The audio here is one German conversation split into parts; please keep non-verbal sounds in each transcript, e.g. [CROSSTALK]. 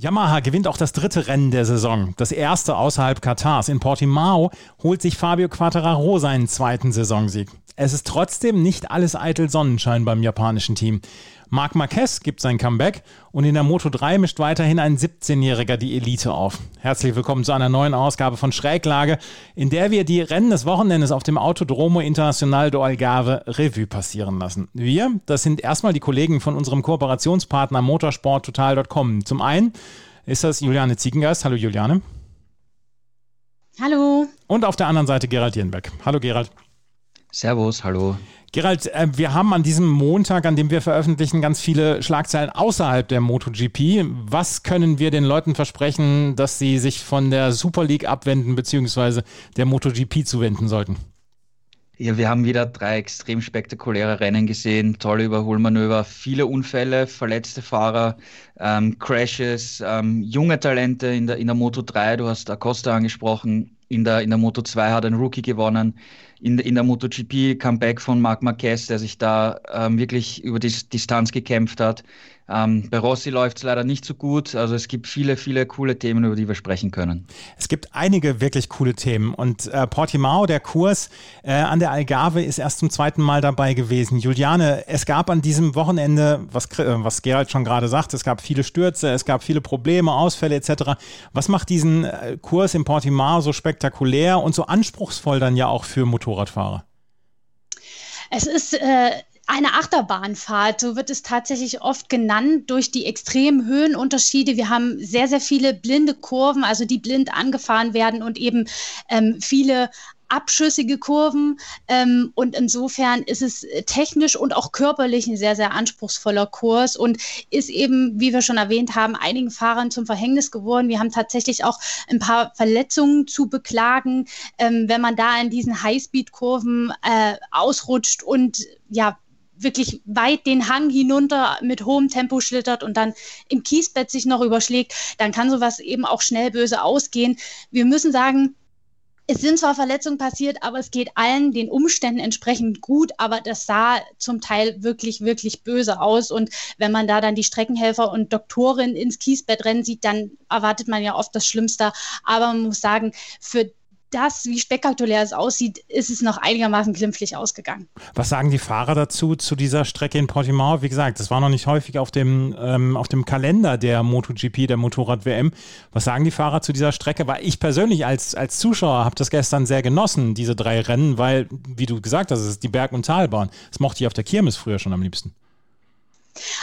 Yamaha gewinnt auch das dritte Rennen der Saison, das erste außerhalb Katars. In Portimao holt sich Fabio Quattararo seinen zweiten Saisonsieg. Es ist trotzdem nicht alles eitel Sonnenschein beim japanischen Team. Marc Marquez gibt sein Comeback und in der Moto 3 mischt weiterhin ein 17-Jähriger die Elite auf. Herzlich willkommen zu einer neuen Ausgabe von Schräglage, in der wir die Rennen des Wochenendes auf dem Autodromo Internacional do Algarve Revue passieren lassen. Wir, das sind erstmal die Kollegen von unserem Kooperationspartner motorsporttotal.com. Zum einen ist das Juliane Ziegengeist. Hallo Juliane. Hallo. Und auf der anderen Seite Gerald Jenbeck. Hallo Gerald. Servus, hallo. Gerald, äh, wir haben an diesem Montag, an dem wir veröffentlichen, ganz viele Schlagzeilen außerhalb der MotoGP. Was können wir den Leuten versprechen, dass sie sich von der Super League abwenden bzw. der MotoGP zuwenden sollten? Ja, wir haben wieder drei extrem spektakuläre Rennen gesehen, tolle Überholmanöver, viele Unfälle, verletzte Fahrer, ähm, Crashes, ähm, junge Talente in der, in der Moto 3, du hast Acosta angesprochen, in der, in der Moto 2 hat ein Rookie gewonnen in, in der MotoGP Comeback von Marc Marquez, der sich da ähm, wirklich über die Distanz gekämpft hat. Ähm, bei Rossi läuft es leider nicht so gut. Also es gibt viele, viele coole Themen, über die wir sprechen können. Es gibt einige wirklich coole Themen. Und äh, Portimao, der Kurs äh, an der Algarve, ist erst zum zweiten Mal dabei gewesen. Juliane, es gab an diesem Wochenende, was, äh, was Gerald schon gerade sagt, es gab viele Stürze, es gab viele Probleme, Ausfälle etc. Was macht diesen äh, Kurs in Portimao so spektakulär und so anspruchsvoll dann ja auch für Motorradfahrer? Es ist äh, eine Achterbahnfahrt, so wird es tatsächlich oft genannt, durch die extremen Höhenunterschiede. Wir haben sehr, sehr viele blinde Kurven, also die blind angefahren werden und eben ähm, viele abschüssige Kurven. Ähm, und insofern ist es technisch und auch körperlich ein sehr, sehr anspruchsvoller Kurs und ist eben, wie wir schon erwähnt haben, einigen Fahrern zum Verhängnis geworden. Wir haben tatsächlich auch ein paar Verletzungen zu beklagen, ähm, wenn man da in diesen Highspeed-Kurven äh, ausrutscht und ja, wirklich weit den Hang hinunter mit hohem Tempo schlittert und dann im Kiesbett sich noch überschlägt, dann kann sowas eben auch schnell böse ausgehen. Wir müssen sagen, es sind zwar Verletzungen passiert, aber es geht allen den Umständen entsprechend gut, aber das sah zum Teil wirklich, wirklich böse aus. Und wenn man da dann die Streckenhelfer und Doktorin ins Kiesbett rennen sieht, dann erwartet man ja oft das Schlimmste. Aber man muss sagen, für das, wie spektakulär es aussieht, ist es noch einigermaßen glimpflich ausgegangen. Was sagen die Fahrer dazu, zu dieser Strecke in Portimao? Wie gesagt, das war noch nicht häufig auf dem, ähm, auf dem Kalender der MotoGP, der Motorrad-WM. Was sagen die Fahrer zu dieser Strecke? Weil ich persönlich als, als Zuschauer habe das gestern sehr genossen, diese drei Rennen, weil, wie du gesagt hast, es ist die Berg- und Talbahn. Das mochte ich auf der Kirmes früher schon am liebsten.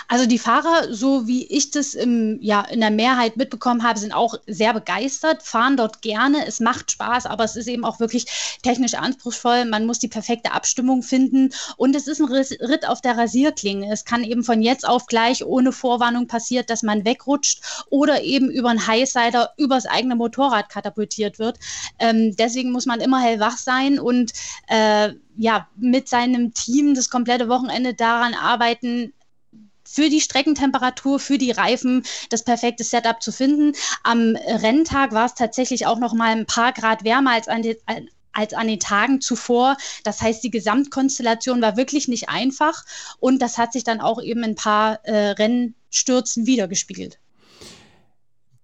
Also die Fahrer, so wie ich das im, ja, in der Mehrheit mitbekommen habe, sind auch sehr begeistert, fahren dort gerne. Es macht Spaß, aber es ist eben auch wirklich technisch anspruchsvoll. Man muss die perfekte Abstimmung finden und es ist ein Ritt auf der Rasierklinge. Es kann eben von jetzt auf gleich ohne Vorwarnung passiert, dass man wegrutscht oder eben über einen Highsider übers eigene Motorrad katapultiert wird. Ähm, deswegen muss man immer hellwach sein und äh, ja, mit seinem Team das komplette Wochenende daran arbeiten, für die Streckentemperatur, für die Reifen das perfekte Setup zu finden. Am Renntag war es tatsächlich auch noch mal ein paar Grad wärmer als an, den, als an den Tagen zuvor. Das heißt, die Gesamtkonstellation war wirklich nicht einfach und das hat sich dann auch eben in ein paar äh, Rennstürzen wiedergespiegelt.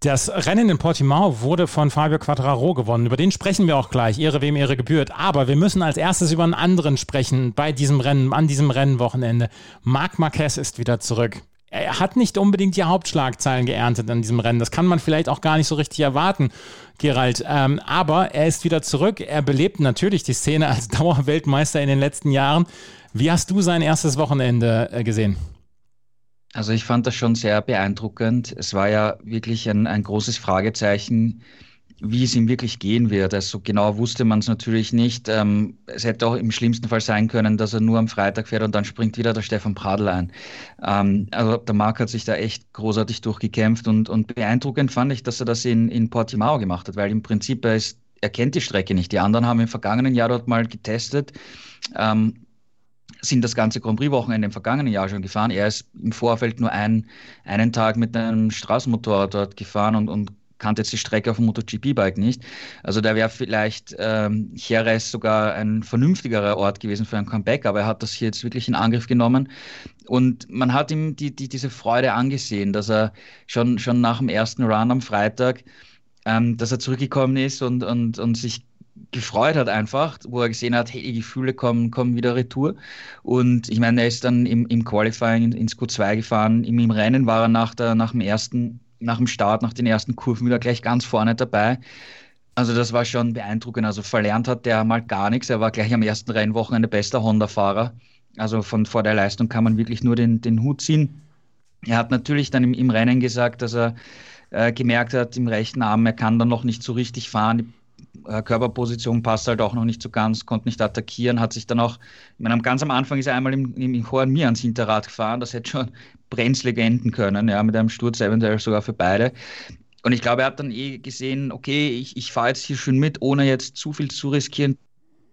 Das Rennen in Portimao wurde von Fabio Quattraro gewonnen. Über den sprechen wir auch gleich. Ehre wem Ehre gebührt. Aber wir müssen als erstes über einen anderen sprechen bei diesem Rennen, an diesem Rennwochenende. Marc Marquez ist wieder zurück. Er hat nicht unbedingt die Hauptschlagzeilen geerntet an diesem Rennen. Das kann man vielleicht auch gar nicht so richtig erwarten, Gerald. Ähm, aber er ist wieder zurück. Er belebt natürlich die Szene als [LAUGHS] Dauerweltmeister in den letzten Jahren. Wie hast du sein erstes Wochenende äh, gesehen? Also ich fand das schon sehr beeindruckend. Es war ja wirklich ein, ein großes Fragezeichen, wie es ihm wirklich gehen wird. Also genau wusste man es natürlich nicht. Ähm, es hätte auch im schlimmsten Fall sein können, dass er nur am Freitag fährt und dann springt wieder der Stefan Pradl ein. Ähm, also der Marc hat sich da echt großartig durchgekämpft und, und beeindruckend fand ich, dass er das in, in Portimao gemacht hat, weil im Prinzip er, ist, er kennt die Strecke nicht. Die anderen haben im vergangenen Jahr dort mal getestet. Ähm, sind das ganze Grand Prix-Wochenende im vergangenen Jahr schon gefahren. Er ist im Vorfeld nur ein, einen Tag mit einem Straßenmotorrad dort gefahren und, und kannte jetzt die Strecke auf dem MotoGP-Bike nicht. Also da wäre vielleicht ähm, Jerez sogar ein vernünftigerer Ort gewesen für ein Comeback, aber er hat das hier jetzt wirklich in Angriff genommen. Und man hat ihm die, die, diese Freude angesehen, dass er schon, schon nach dem ersten Run am Freitag, ähm, dass er zurückgekommen ist und, und, und sich gefreut hat einfach, wo er gesehen hat, hey, die Gefühle kommen, kommen wieder retour. Und ich meine, er ist dann im, im Qualifying ins Q2 gefahren. Im, Im Rennen war er nach, der, nach dem ersten, nach dem Start, nach den ersten Kurven wieder gleich ganz vorne dabei. Also das war schon beeindruckend. Also verlernt hat der mal gar nichts. Er war gleich am ersten Rennwochenende bester Honda-Fahrer. Also von vor der Leistung kann man wirklich nur den, den Hut ziehen. Er hat natürlich dann im, im Rennen gesagt, dass er äh, gemerkt hat im rechten Arm, er kann dann noch nicht so richtig fahren. Körperposition passt halt auch noch nicht so ganz, konnte nicht attackieren, hat sich dann auch, ich meine, ganz am Anfang ist er einmal im, im Hohen Mir ans Hinterrad gefahren, das hätte schon [LAUGHS] brenzlig enden können, ja, mit einem Sturz eventuell sogar für beide. Und ich glaube, er hat dann eh gesehen, okay, ich, ich fahre jetzt hier schön mit, ohne jetzt zu viel zu riskieren,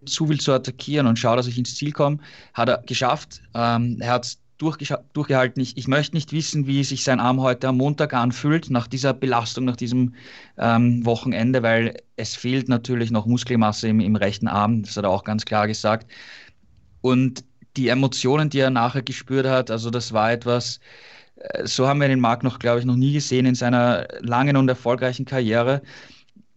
zu viel zu attackieren und schaue, dass ich ins Ziel komme. Hat er geschafft. Ähm, er hat durchgehalten. Ich, ich möchte nicht wissen, wie sich sein Arm heute am Montag anfühlt, nach dieser Belastung, nach diesem ähm, Wochenende, weil es fehlt natürlich noch Muskelmasse im, im rechten Arm, das hat er auch ganz klar gesagt. Und die Emotionen, die er nachher gespürt hat, also das war etwas, äh, so haben wir den Marc noch, glaube ich, noch nie gesehen in seiner langen und erfolgreichen Karriere.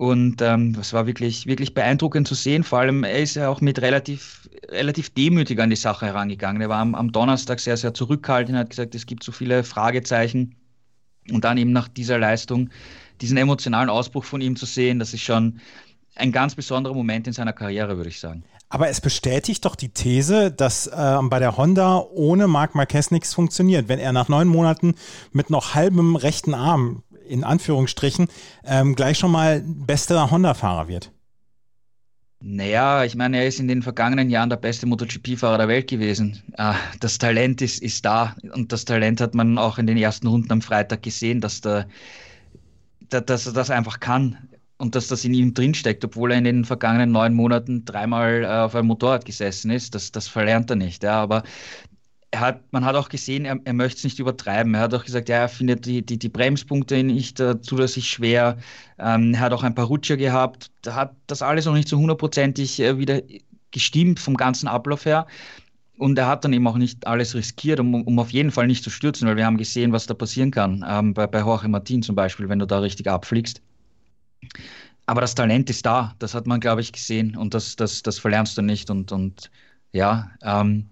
Und ähm, das war wirklich, wirklich beeindruckend zu sehen. Vor allem, er ist ja auch mit relativ, relativ demütig an die Sache herangegangen. Er war am, am Donnerstag sehr, sehr zurückhaltend, hat gesagt, es gibt so viele Fragezeichen. Und dann eben nach dieser Leistung, diesen emotionalen Ausbruch von ihm zu sehen, das ist schon ein ganz besonderer Moment in seiner Karriere, würde ich sagen. Aber es bestätigt doch die These, dass äh, bei der Honda ohne Marc Marquez nichts funktioniert. Wenn er nach neun Monaten mit noch halbem rechten Arm in Anführungsstrichen ähm, gleich schon mal bester Honda-Fahrer wird? Naja, ich meine, er ist in den vergangenen Jahren der beste MotoGP-Fahrer der Welt gewesen. Ah, das Talent ist, ist da und das Talent hat man auch in den ersten Runden am Freitag gesehen, dass, der, dass er das einfach kann und dass das in ihm drinsteckt, obwohl er in den vergangenen neun Monaten dreimal äh, auf einem Motorrad gesessen ist. Das, das verlernt er nicht. Ja. Aber er hat, man hat auch gesehen, er, er möchte es nicht übertreiben. Er hat auch gesagt, ja, er findet die, die, die Bremspunkte nicht äh, zulässig schwer. Ähm, er hat auch ein paar Rutscher gehabt. Da hat das alles noch nicht so hundertprozentig äh, wieder gestimmt vom ganzen Ablauf her. Und er hat dann eben auch nicht alles riskiert, um, um auf jeden Fall nicht zu stürzen, weil wir haben gesehen, was da passieren kann. Ähm, bei, bei Jorge Martin zum Beispiel, wenn du da richtig abfliegst. Aber das Talent ist da, das hat man, glaube ich, gesehen und das, das, das verlernst du nicht. Und, und ja, ähm,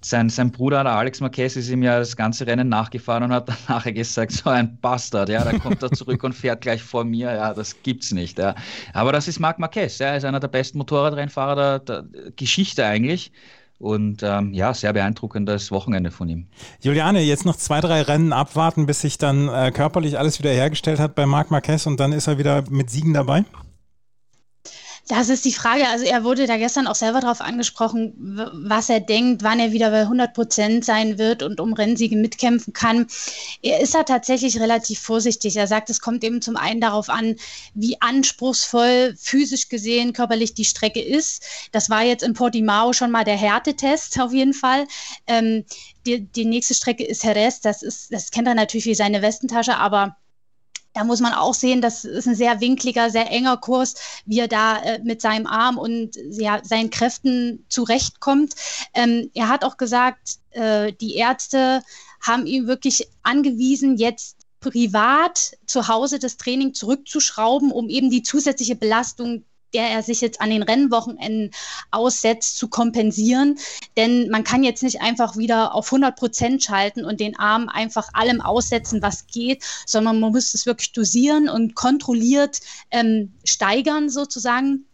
sein, sein Bruder, der Alex Marquez, ist ihm ja das ganze Rennen nachgefahren und hat dann [LAUGHS] nachher gesagt, so ein Bastard, ja, da kommt er zurück und fährt gleich vor mir, ja, das gibt's nicht, ja. Aber das ist Marc Marquez, ja, er ist einer der besten Motorradrennfahrer der, der Geschichte eigentlich. Und ähm, ja, sehr beeindruckendes Wochenende von ihm. Juliane, jetzt noch zwei, drei Rennen abwarten, bis sich dann äh, körperlich alles wieder hergestellt hat bei Marc Marquez und dann ist er wieder mit Siegen dabei? Das ist die Frage. Also er wurde da gestern auch selber darauf angesprochen, was er denkt, wann er wieder bei 100 Prozent sein wird und um Rennsiege mitkämpfen kann. Er ist da tatsächlich relativ vorsichtig. Er sagt, es kommt eben zum einen darauf an, wie anspruchsvoll physisch gesehen körperlich die Strecke ist. Das war jetzt in Portimao schon mal der Härtetest auf jeden Fall. Ähm, die, die nächste Strecke ist Jerez. Das ist, das kennt er natürlich wie seine Westentasche, aber da muss man auch sehen, das ist ein sehr winkliger, sehr enger Kurs, wie er da äh, mit seinem Arm und ja, seinen Kräften zurechtkommt. Ähm, er hat auch gesagt, äh, die Ärzte haben ihm wirklich angewiesen, jetzt privat zu Hause das Training zurückzuschrauben, um eben die zusätzliche Belastung der er sich jetzt an den Rennwochenenden aussetzt, zu kompensieren. Denn man kann jetzt nicht einfach wieder auf 100 Prozent schalten und den Arm einfach allem aussetzen, was geht, sondern man muss es wirklich dosieren und kontrolliert ähm, steigern sozusagen.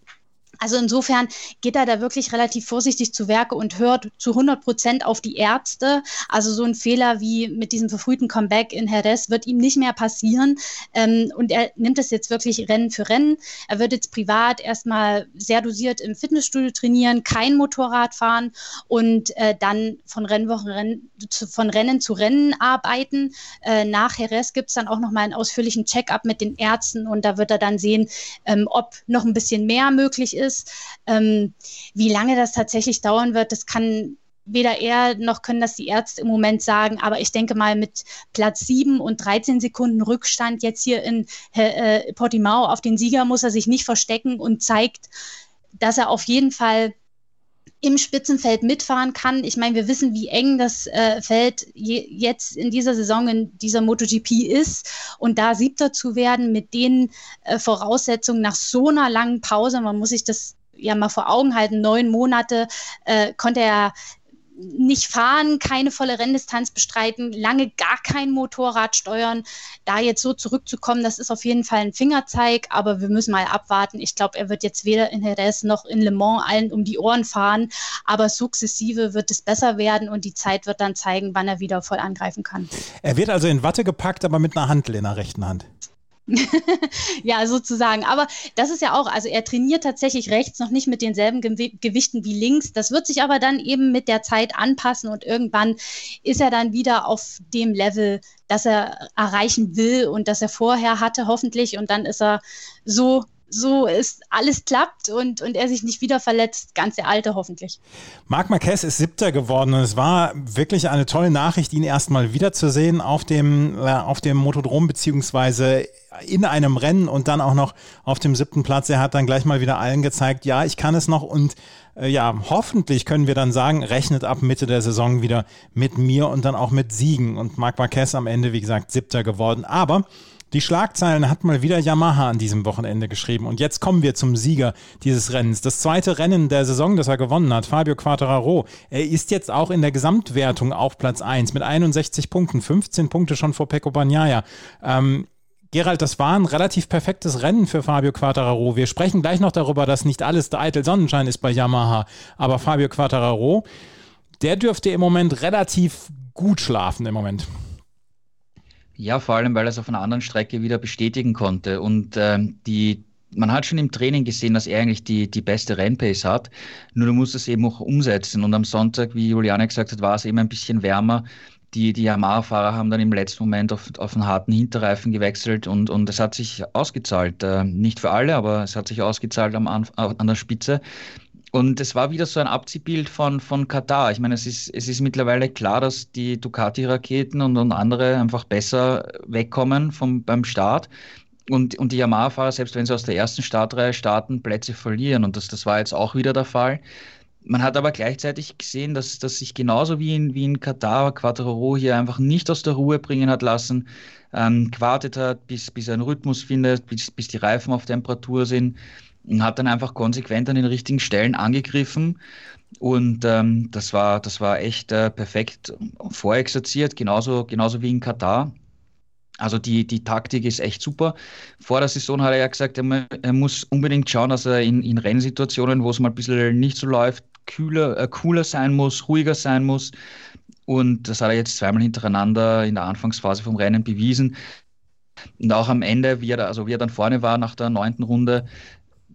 Also insofern geht er da wirklich relativ vorsichtig zu Werke und hört zu 100 Prozent auf die Ärzte. Also so ein Fehler wie mit diesem verfrühten Comeback in Jerez wird ihm nicht mehr passieren. Ähm, und er nimmt es jetzt wirklich Rennen für Rennen. Er wird jetzt privat erstmal sehr dosiert im Fitnessstudio trainieren, kein Motorrad fahren und äh, dann von, Rennwochen, Renn, zu, von Rennen zu Rennen arbeiten. Äh, nach Jerez gibt es dann auch nochmal einen ausführlichen Check-up mit den Ärzten und da wird er dann sehen, ähm, ob noch ein bisschen mehr möglich ist ist. Ähm, wie lange das tatsächlich dauern wird, das kann weder er noch können das die Ärzte im Moment sagen. Aber ich denke mal, mit Platz 7 und 13 Sekunden Rückstand jetzt hier in äh, Portimao auf den Sieger muss er sich nicht verstecken und zeigt, dass er auf jeden Fall im Spitzenfeld mitfahren kann. Ich meine, wir wissen, wie eng das äh, Feld je, jetzt in dieser Saison in dieser MotoGP ist. Und da Siebter zu werden mit den äh, Voraussetzungen nach so einer langen Pause, man muss sich das ja mal vor Augen halten, neun Monate äh, konnte er nicht fahren, keine volle Renndistanz bestreiten, lange gar kein Motorrad steuern. Da jetzt so zurückzukommen, das ist auf jeden Fall ein Fingerzeig, aber wir müssen mal abwarten. Ich glaube, er wird jetzt weder in Jerez noch in Le Mans allen um die Ohren fahren, aber sukzessive wird es besser werden und die Zeit wird dann zeigen, wann er wieder voll angreifen kann. Er wird also in Watte gepackt, aber mit einer Handel in der rechten Hand. [LAUGHS] ja, sozusagen. Aber das ist ja auch, also er trainiert tatsächlich rechts noch nicht mit denselben Gew Gewichten wie links. Das wird sich aber dann eben mit der Zeit anpassen und irgendwann ist er dann wieder auf dem Level, das er erreichen will und das er vorher hatte, hoffentlich. Und dann ist er so so ist alles klappt und, und er sich nicht wieder verletzt, ganz der Alte hoffentlich. Marc Marquez ist Siebter geworden und es war wirklich eine tolle Nachricht, ihn erstmal wiederzusehen auf dem, äh, auf dem Motodrom beziehungsweise in einem Rennen und dann auch noch auf dem siebten Platz. Er hat dann gleich mal wieder allen gezeigt, ja, ich kann es noch und äh, ja, hoffentlich können wir dann sagen, rechnet ab Mitte der Saison wieder mit mir und dann auch mit Siegen. Und Marc Marquez am Ende, wie gesagt, Siebter geworden. Aber die Schlagzeilen hat mal wieder Yamaha an diesem Wochenende geschrieben. Und jetzt kommen wir zum Sieger dieses Rennens. Das zweite Rennen der Saison, das er gewonnen hat, Fabio Quattararo. Er ist jetzt auch in der Gesamtwertung auf Platz 1 mit 61 Punkten, 15 Punkte schon vor Pecco Bagnaia. Ähm, Gerald, das war ein relativ perfektes Rennen für Fabio Quattararo. Wir sprechen gleich noch darüber, dass nicht alles der eitel Sonnenschein ist bei Yamaha. Aber Fabio Quattararo, der dürfte im Moment relativ gut schlafen im Moment. Ja, vor allem, weil er es auf einer anderen Strecke wieder bestätigen konnte. Und ähm, die, man hat schon im Training gesehen, dass er eigentlich die, die beste Rennpace hat. Nur du musst es eben auch umsetzen. Und am Sonntag, wie Juliane gesagt hat, war es eben ein bisschen wärmer. Die, die Yamaha-Fahrer haben dann im letzten Moment auf, auf einen harten Hinterreifen gewechselt und, und es hat sich ausgezahlt. Äh, nicht für alle, aber es hat sich ausgezahlt am, an, an der Spitze. Und es war wieder so ein Abziehbild von, von Katar. Ich meine, es ist, es ist mittlerweile klar, dass die Ducati-Raketen und, und andere einfach besser wegkommen vom, beim Start. Und, und die Yamaha-Fahrer, selbst wenn sie aus der ersten Startreihe starten, Plätze verlieren. Und das, das war jetzt auch wieder der Fall. Man hat aber gleichzeitig gesehen, dass, dass sich genauso wie in, wie in Katar Quattro hier einfach nicht aus der Ruhe bringen hat lassen, ähm, gewartet hat, bis, bis er einen Rhythmus findet, bis, bis die Reifen auf Temperatur sind hat dann einfach konsequent an den richtigen Stellen angegriffen. Und ähm, das, war, das war echt äh, perfekt vorexerziert, genauso, genauso wie in Katar. Also die, die Taktik ist echt super. Vor der Saison hat er ja gesagt, er, er muss unbedingt schauen, dass er in, in Rennsituationen, wo es mal ein bisschen nicht so läuft, kühler, äh, cooler sein muss, ruhiger sein muss. Und das hat er jetzt zweimal hintereinander in der Anfangsphase vom Rennen bewiesen. Und auch am Ende, wie er, also wie er dann vorne war nach der neunten Runde,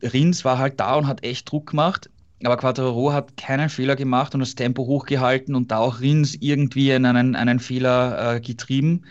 Rins war halt da und hat echt Druck gemacht. Aber Quattro hat keinen Fehler gemacht und das Tempo hochgehalten und da auch Rins irgendwie in einen, einen Fehler äh, getrieben.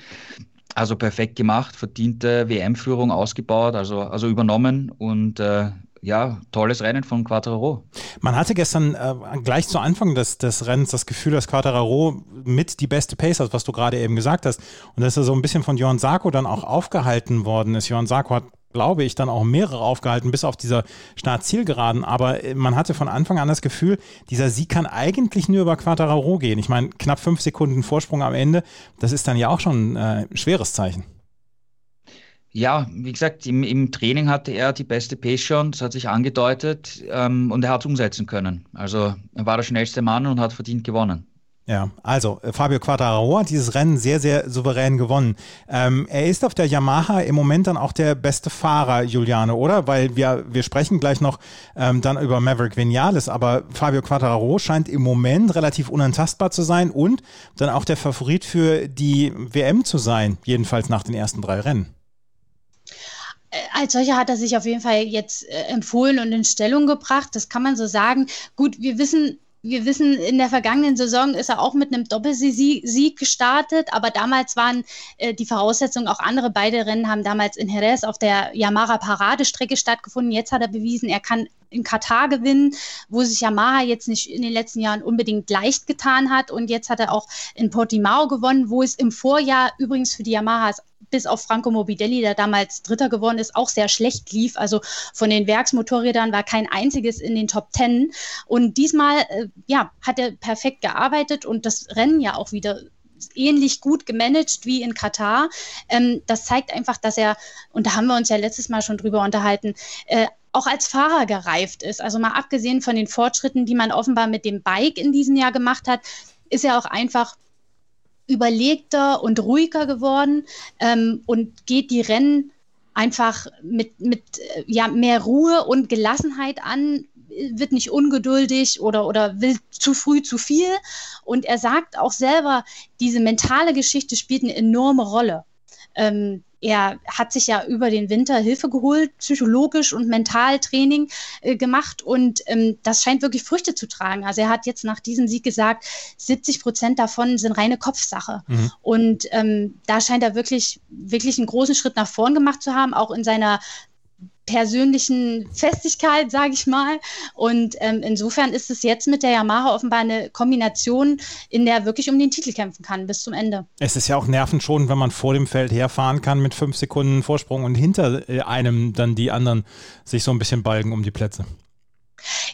Also perfekt gemacht, verdiente WM-Führung ausgebaut, also, also übernommen und äh, ja, tolles Rennen von Quattraro. Man hatte gestern äh, gleich zu Anfang des, des Rennens das Gefühl, dass Quattraro mit die beste Pace hat, was du gerade eben gesagt hast. Und dass er so ein bisschen von Johann Sarko dann auch aufgehalten worden ist. Johann Sarko hat glaube ich, dann auch mehrere aufgehalten, bis auf dieser Start-Zielgeraden. Aber äh, man hatte von Anfang an das Gefühl, dieser Sieg kann eigentlich nur über Quattararo gehen. Ich meine, knapp fünf Sekunden Vorsprung am Ende, das ist dann ja auch schon ein äh, schweres Zeichen. Ja, wie gesagt, im, im, Training hatte er die beste Pace schon, das hat sich angedeutet ähm, und er hat es umsetzen können. Also er war der schnellste Mann und hat verdient gewonnen. Ja, also äh, Fabio Quattararo hat dieses Rennen sehr, sehr souverän gewonnen. Ähm, er ist auf der Yamaha im Moment dann auch der beste Fahrer, Juliane, oder? Weil wir, wir sprechen gleich noch ähm, dann über Maverick Vinales, aber Fabio Quattararo scheint im Moment relativ unantastbar zu sein und dann auch der Favorit für die WM zu sein, jedenfalls nach den ersten drei Rennen äh, als solcher hat er sich auf jeden Fall jetzt äh, empfohlen und in Stellung gebracht. Das kann man so sagen. Gut, wir wissen wir wissen, in der vergangenen Saison ist er auch mit einem Doppelsieg gestartet, aber damals waren äh, die Voraussetzungen auch andere. Beide Rennen haben damals in Jerez auf der Yamaha Paradestrecke stattgefunden. Jetzt hat er bewiesen, er kann in Katar gewinnen, wo sich Yamaha jetzt nicht in den letzten Jahren unbedingt leicht getan hat. Und jetzt hat er auch in Portimao gewonnen, wo es im Vorjahr übrigens für die Yamahas bis auf Franco Morbidelli, der damals Dritter geworden ist, auch sehr schlecht lief. Also von den Werksmotorrädern war kein einziges in den Top Ten. Und diesmal, äh, ja, hat er perfekt gearbeitet und das Rennen ja auch wieder ähnlich gut gemanagt wie in Katar. Ähm, das zeigt einfach, dass er, und da haben wir uns ja letztes Mal schon drüber unterhalten, äh, auch als Fahrer gereift ist. Also mal abgesehen von den Fortschritten, die man offenbar mit dem Bike in diesem Jahr gemacht hat, ist er auch einfach überlegter und ruhiger geworden ähm, und geht die Rennen einfach mit, mit äh, ja, mehr Ruhe und Gelassenheit an, wird nicht ungeduldig oder, oder will zu früh zu viel. Und er sagt auch selber, diese mentale Geschichte spielt eine enorme Rolle. Ähm, er hat sich ja über den Winter Hilfe geholt, psychologisch und mental Training äh, gemacht und ähm, das scheint wirklich Früchte zu tragen. Also er hat jetzt nach diesem Sieg gesagt, 70 Prozent davon sind reine Kopfsache. Mhm. Und ähm, da scheint er wirklich, wirklich einen großen Schritt nach vorn gemacht zu haben, auch in seiner persönlichen Festigkeit, sage ich mal. Und ähm, insofern ist es jetzt mit der Yamaha offenbar eine Kombination, in der er wirklich um den Titel kämpfen kann bis zum Ende. Es ist ja auch nervenschonend, wenn man vor dem Feld herfahren kann mit fünf Sekunden Vorsprung und hinter äh, einem dann die anderen sich so ein bisschen balgen um die Plätze.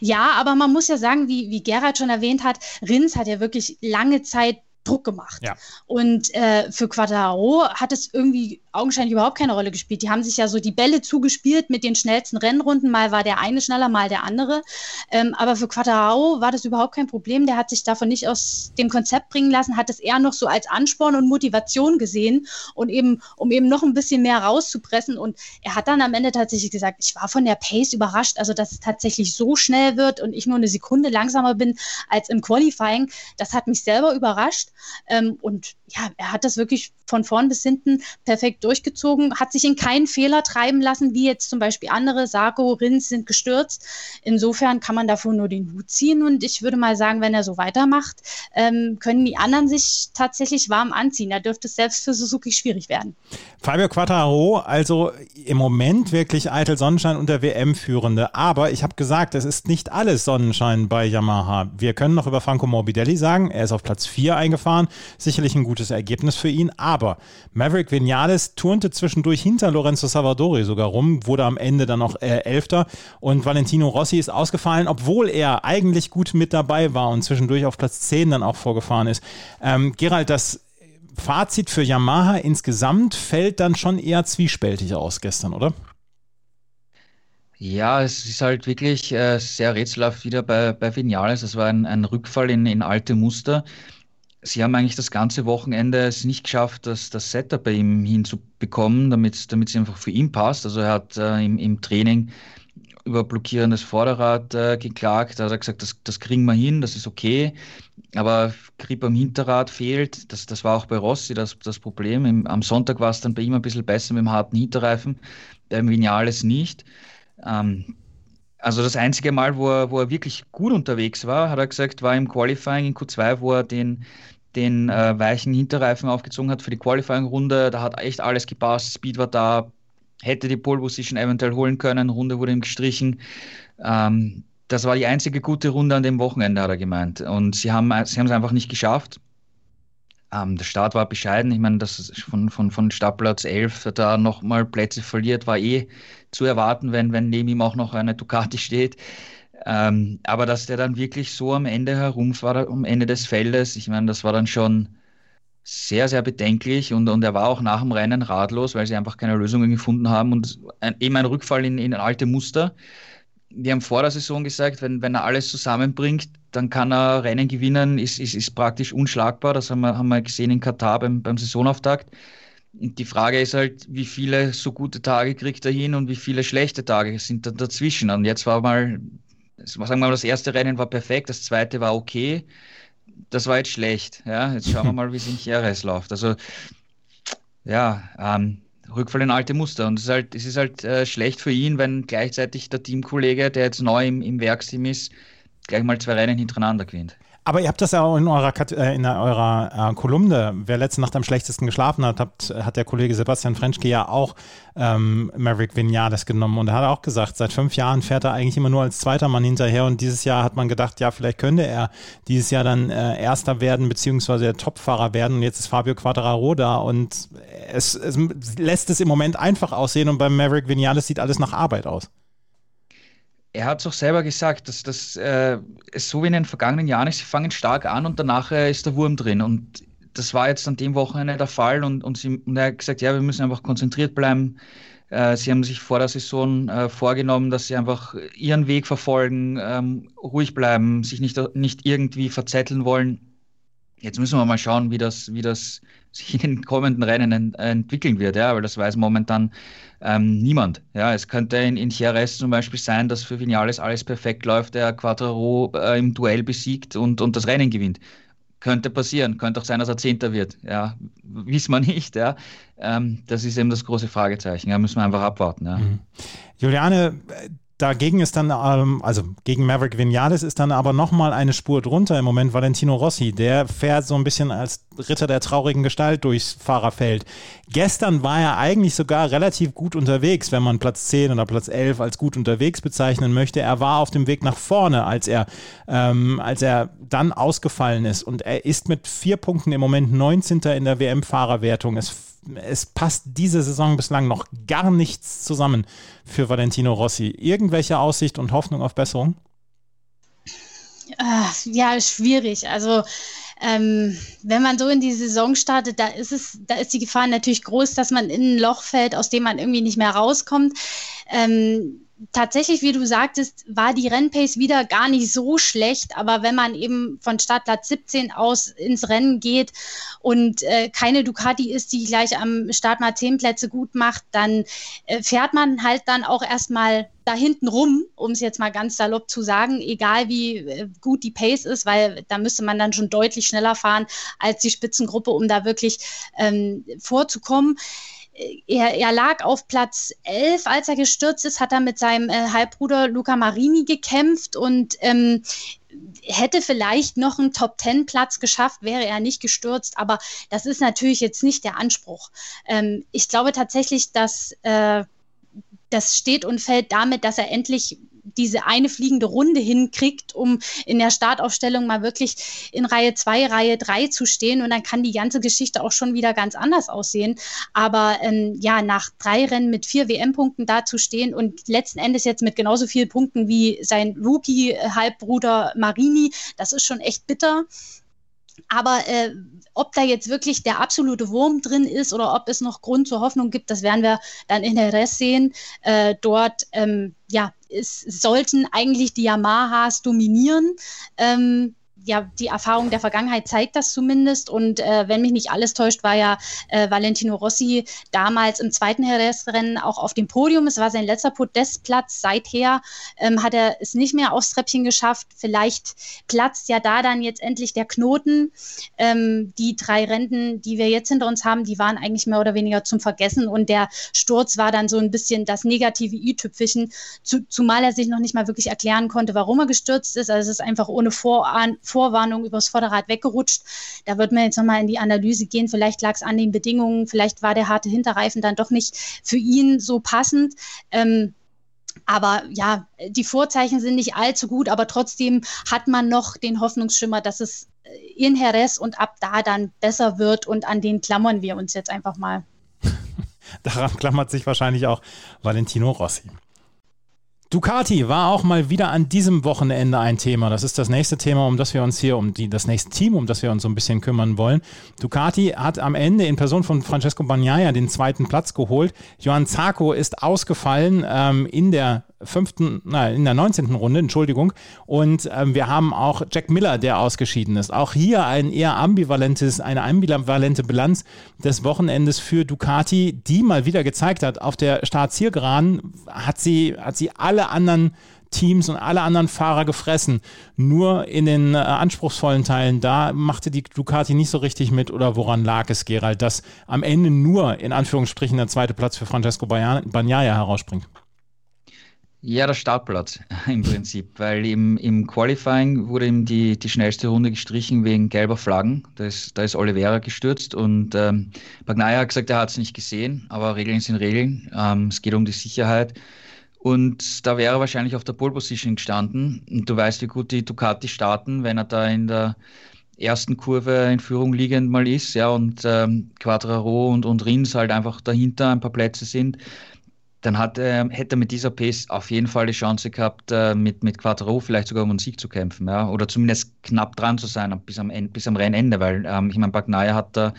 Ja, aber man muss ja sagen, wie, wie Gerhard schon erwähnt hat, Rins hat ja wirklich lange Zeit Druck gemacht. Ja. Und äh, für Quadraro hat es irgendwie augenscheinlich überhaupt keine Rolle gespielt. Die haben sich ja so die Bälle zugespielt mit den schnellsten Rennrunden. Mal war der eine schneller, mal der andere. Ähm, aber für Quadraro war das überhaupt kein Problem. Der hat sich davon nicht aus dem Konzept bringen lassen, hat es eher noch so als Ansporn und Motivation gesehen und eben, um eben noch ein bisschen mehr rauszupressen. Und er hat dann am Ende tatsächlich gesagt, ich war von der Pace überrascht, also dass es tatsächlich so schnell wird und ich nur eine Sekunde langsamer bin als im Qualifying. Das hat mich selber überrascht. Ähm, und ja, er hat das wirklich von vorn bis hinten perfekt durchgezogen, hat sich in keinen Fehler treiben lassen, wie jetzt zum Beispiel andere. Sarko, Rins sind gestürzt. Insofern kann man davor nur den Hut ziehen. Und ich würde mal sagen, wenn er so weitermacht, ähm, können die anderen sich tatsächlich warm anziehen. Da dürfte es selbst für Suzuki schwierig werden. Fabio Quattaro, also im Moment wirklich eitel Sonnenschein und der WM-Führende. Aber ich habe gesagt, es ist nicht alles Sonnenschein bei Yamaha. Wir können noch über Franco Morbidelli sagen, er ist auf Platz 4 eingefahren. Sicherlich ein gutes Ergebnis für ihn. Aber Maverick Vinales turnte zwischendurch hinter Lorenzo Savadori sogar rum, wurde am Ende dann noch äh, Elfter. Und Valentino Rossi ist ausgefallen, obwohl er eigentlich gut mit dabei war und zwischendurch auf Platz 10 dann auch vorgefahren ist. Ähm, Gerald, das Fazit für Yamaha insgesamt fällt dann schon eher zwiespältig aus gestern, oder? Ja, es ist halt wirklich äh, sehr rätselhaft wieder bei, bei Vinales. Es war ein, ein Rückfall in, in alte Muster. Sie haben eigentlich das ganze Wochenende es nicht geschafft, das, das Setup bei ihm hinzubekommen, damit, es einfach für ihn passt. Also er hat äh, im, im Training über blockierendes Vorderrad äh, geklagt. Da hat er gesagt, das, das kriegen wir hin, das ist okay. Aber Grip am Hinterrad fehlt. Das, das war auch bei Rossi das, das Problem. Im, am Sonntag war es dann bei ihm ein bisschen besser mit dem harten Hinterreifen, beim Vinales nicht. Ähm, also das einzige Mal, wo er, wo er wirklich gut unterwegs war, hat er gesagt, war im Qualifying in Q2, wo er den den äh, weichen Hinterreifen aufgezogen hat für die Qualifying-Runde. Da hat echt alles gepasst, Speed war da, hätte die Pole Position eventuell holen können, Runde wurde ihm gestrichen. Ähm, das war die einzige gute Runde an dem Wochenende, hat er gemeint. Und sie haben es einfach nicht geschafft. Ähm, der Start war bescheiden. Ich meine, dass von, von, von Startplatz 11 da nochmal Plätze verliert, war eh zu erwarten, wenn, wenn neben ihm auch noch eine Ducati steht. Ähm, aber dass der dann wirklich so am Ende herumfahrt, am Ende des Feldes, ich meine, das war dann schon sehr, sehr bedenklich und, und er war auch nach dem Rennen ratlos, weil sie einfach keine Lösungen gefunden haben und ein, eben ein Rückfall in, in alte Muster. Wir haben vor der Saison gesagt, wenn, wenn er alles zusammenbringt, dann kann er Rennen gewinnen, ist, ist, ist praktisch unschlagbar. Das haben wir, haben wir gesehen in Katar beim, beim Saisonauftakt. Und die Frage ist halt, wie viele so gute Tage kriegt er hin und wie viele schlechte Tage sind da dazwischen. Und jetzt war mal sagen wir mal, das erste Rennen war perfekt, das zweite war okay. Das war jetzt schlecht. Ja, jetzt schauen wir [LAUGHS] mal, wie es in Jerez läuft. Also, ja, ähm, Rückfall in alte Muster. Und es ist halt, es ist halt äh, schlecht für ihn, wenn gleichzeitig der Teamkollege, der jetzt neu im, im Werksteam ist, gleich mal zwei Rennen hintereinander gewinnt. Aber ihr habt das ja auch in eurer, äh, in eurer äh, Kolumne, wer letzte Nacht am schlechtesten geschlafen hat, hat, hat der Kollege Sebastian Frenschke ja auch ähm, Maverick Vinales genommen. Und er hat auch gesagt, seit fünf Jahren fährt er eigentlich immer nur als zweiter Mann hinterher. Und dieses Jahr hat man gedacht, ja, vielleicht könnte er dieses Jahr dann äh, Erster werden, beziehungsweise der Topfahrer werden. Und jetzt ist Fabio Quattararo da. Und es, es lässt es im Moment einfach aussehen. Und beim Maverick Vinales sieht alles nach Arbeit aus er hat es auch selber gesagt, dass das äh, so wie in den vergangenen Jahren ist, sie fangen stark an und danach äh, ist der Wurm drin. Und das war jetzt an dem Wochenende der Fall und, und, sie, und er hat gesagt, ja, wir müssen einfach konzentriert bleiben. Äh, sie haben sich vor der Saison äh, vorgenommen, dass sie einfach ihren Weg verfolgen, ähm, ruhig bleiben, sich nicht, nicht irgendwie verzetteln wollen. Jetzt müssen wir mal schauen, wie das, wie das sich in den kommenden Rennen ent entwickeln wird, ja, weil das weiß momentan ähm, niemand. Ja, es könnte in, in Jerez zum Beispiel sein, dass für Vinales alles perfekt läuft, der Quattro äh, im Duell besiegt und, und das Rennen gewinnt. Könnte passieren, könnte auch sein, dass er Zehnter wird. Ja, wissen wir nicht. Ja, ähm, das ist eben das große Fragezeichen. Ja, müssen wir einfach abwarten. Ja. Mhm. Juliane, Dagegen ist dann, ähm, also gegen Maverick Vinales ist dann aber nochmal eine Spur drunter im Moment Valentino Rossi. Der fährt so ein bisschen als Ritter der traurigen Gestalt durchs Fahrerfeld. Gestern war er eigentlich sogar relativ gut unterwegs, wenn man Platz 10 oder Platz 11 als gut unterwegs bezeichnen möchte. Er war auf dem Weg nach vorne, als er, ähm, als er dann ausgefallen ist. Und er ist mit vier Punkten im Moment 19. in der WM-Fahrerwertung. Es es passt diese Saison bislang noch gar nichts zusammen für Valentino Rossi. Irgendwelche Aussicht und Hoffnung auf Besserung? Äh, ja, schwierig. Also ähm, wenn man so in die Saison startet, da ist es, da ist die Gefahr natürlich groß, dass man in ein Loch fällt, aus dem man irgendwie nicht mehr rauskommt. Ähm, tatsächlich, wie du sagtest, war die Rennpace wieder gar nicht so schlecht, aber wenn man eben von Startplatz 17 aus ins Rennen geht und äh, keine Ducati ist, die gleich am Start mal 10 Plätze gut macht, dann äh, fährt man halt dann auch erstmal da hinten rum, um es jetzt mal ganz salopp zu sagen, egal wie äh, gut die Pace ist, weil da müsste man dann schon deutlich schneller fahren als die Spitzengruppe, um da wirklich ähm, vorzukommen er, er, lag auf Platz 11, als er gestürzt ist, hat er mit seinem äh, Halbbruder Luca Marini gekämpft und ähm, hätte vielleicht noch einen Top-10-Platz geschafft, wäre er nicht gestürzt. Aber das ist natürlich jetzt nicht der Anspruch. Ähm, ich glaube tatsächlich, dass äh, das steht und fällt damit, dass er endlich diese eine fliegende Runde hinkriegt, um in der Startaufstellung mal wirklich in Reihe 2, Reihe 3 zu stehen. Und dann kann die ganze Geschichte auch schon wieder ganz anders aussehen. Aber ähm, ja, nach drei Rennen mit vier WM-Punkten dazustehen und letzten Endes jetzt mit genauso vielen Punkten wie sein Rookie-Halbbruder Marini, das ist schon echt bitter. Aber äh, ob da jetzt wirklich der absolute Wurm drin ist oder ob es noch Grund zur Hoffnung gibt, das werden wir dann in der Rest sehen. Äh, dort ähm, ja, es sollten eigentlich die Yamahas dominieren. Ähm, ja, die Erfahrung der Vergangenheit zeigt das zumindest. Und äh, wenn mich nicht alles täuscht, war ja äh, Valentino Rossi damals im zweiten Rennen auch auf dem Podium. Es war sein letzter Podestplatz. Seither ähm, hat er es nicht mehr aufs Treppchen geschafft. Vielleicht platzt ja da dann jetzt endlich der Knoten. Ähm, die drei Rennen, die wir jetzt hinter uns haben, die waren eigentlich mehr oder weniger zum Vergessen. Und der Sturz war dann so ein bisschen das negative i-Tüpfelchen, zu, zumal er sich noch nicht mal wirklich erklären konnte, warum er gestürzt ist. Also es ist einfach ohne Vorahn Vorwarnung übers Vorderrad weggerutscht. Da wird man jetzt nochmal in die Analyse gehen. Vielleicht lag es an den Bedingungen, vielleicht war der harte Hinterreifen dann doch nicht für ihn so passend. Ähm, aber ja, die Vorzeichen sind nicht allzu gut, aber trotzdem hat man noch den Hoffnungsschimmer, dass es in Jerez und ab da dann besser wird und an den klammern wir uns jetzt einfach mal. [LAUGHS] Daran klammert sich wahrscheinlich auch Valentino Rossi. Ducati war auch mal wieder an diesem Wochenende ein Thema. Das ist das nächste Thema, um das wir uns hier, um die, das nächste Team, um das wir uns so ein bisschen kümmern wollen. Ducati hat am Ende in Person von Francesco Bagnaia den zweiten Platz geholt. Johann Zarco ist ausgefallen ähm, in der fünften, nein, in der 19. Runde, Entschuldigung. Und ähm, wir haben auch Jack Miller, der ausgeschieden ist. Auch hier ein eher ambivalentes, eine ambivalente Bilanz des Wochenendes für Ducati, die mal wieder gezeigt hat, auf der Startzielgeraden hat sie, hat sie alle anderen Teams und alle anderen Fahrer gefressen. Nur in den äh, anspruchsvollen Teilen, da machte die Ducati nicht so richtig mit. Oder woran lag es, Gerald, dass am Ende nur in Anführungsstrichen der zweite Platz für Francesco Bagnaia herausspringt? Ja, der Startplatz [LAUGHS] im Prinzip, weil im, im Qualifying wurde ihm die, die schnellste Runde gestrichen wegen gelber Flaggen. Da ist, da ist Oliveira gestürzt und ähm, Bagnaia hat gesagt, er hat es nicht gesehen, aber Regeln sind Regeln. Ähm, es geht um die Sicherheit. Und da wäre er wahrscheinlich auf der Pole Position gestanden. Und du weißt, wie gut die Ducati starten, wenn er da in der ersten Kurve in Führung liegend mal ist, ja, und ähm, Quadraro und, und Rins halt einfach dahinter ein paar Plätze sind dann hat, äh, hätte er mit dieser Pace auf jeden Fall die Chance gehabt, äh, mit, mit Quattro vielleicht sogar um einen Sieg zu kämpfen. Ja? Oder zumindest knapp dran zu sein bis am, bis am Rennende, weil ähm, ich meine, Bagnaia hat da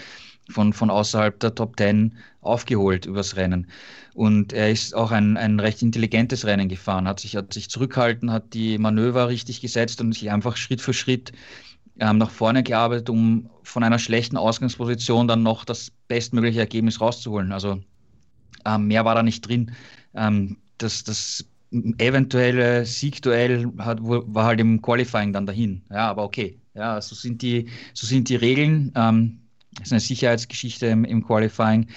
von, von außerhalb der Top 10 aufgeholt übers Rennen. Und er ist auch ein, ein recht intelligentes Rennen gefahren, hat sich, hat sich zurückgehalten, hat die Manöver richtig gesetzt und sich einfach Schritt für Schritt ähm, nach vorne gearbeitet, um von einer schlechten Ausgangsposition dann noch das bestmögliche Ergebnis rauszuholen. Also ähm, mehr war da nicht drin. Ähm, das, das eventuelle Siegduell hat, war halt im Qualifying dann dahin. Ja, aber okay. Ja, so sind die, so sind die Regeln. Ähm, das ist eine Sicherheitsgeschichte im, im Qualifying.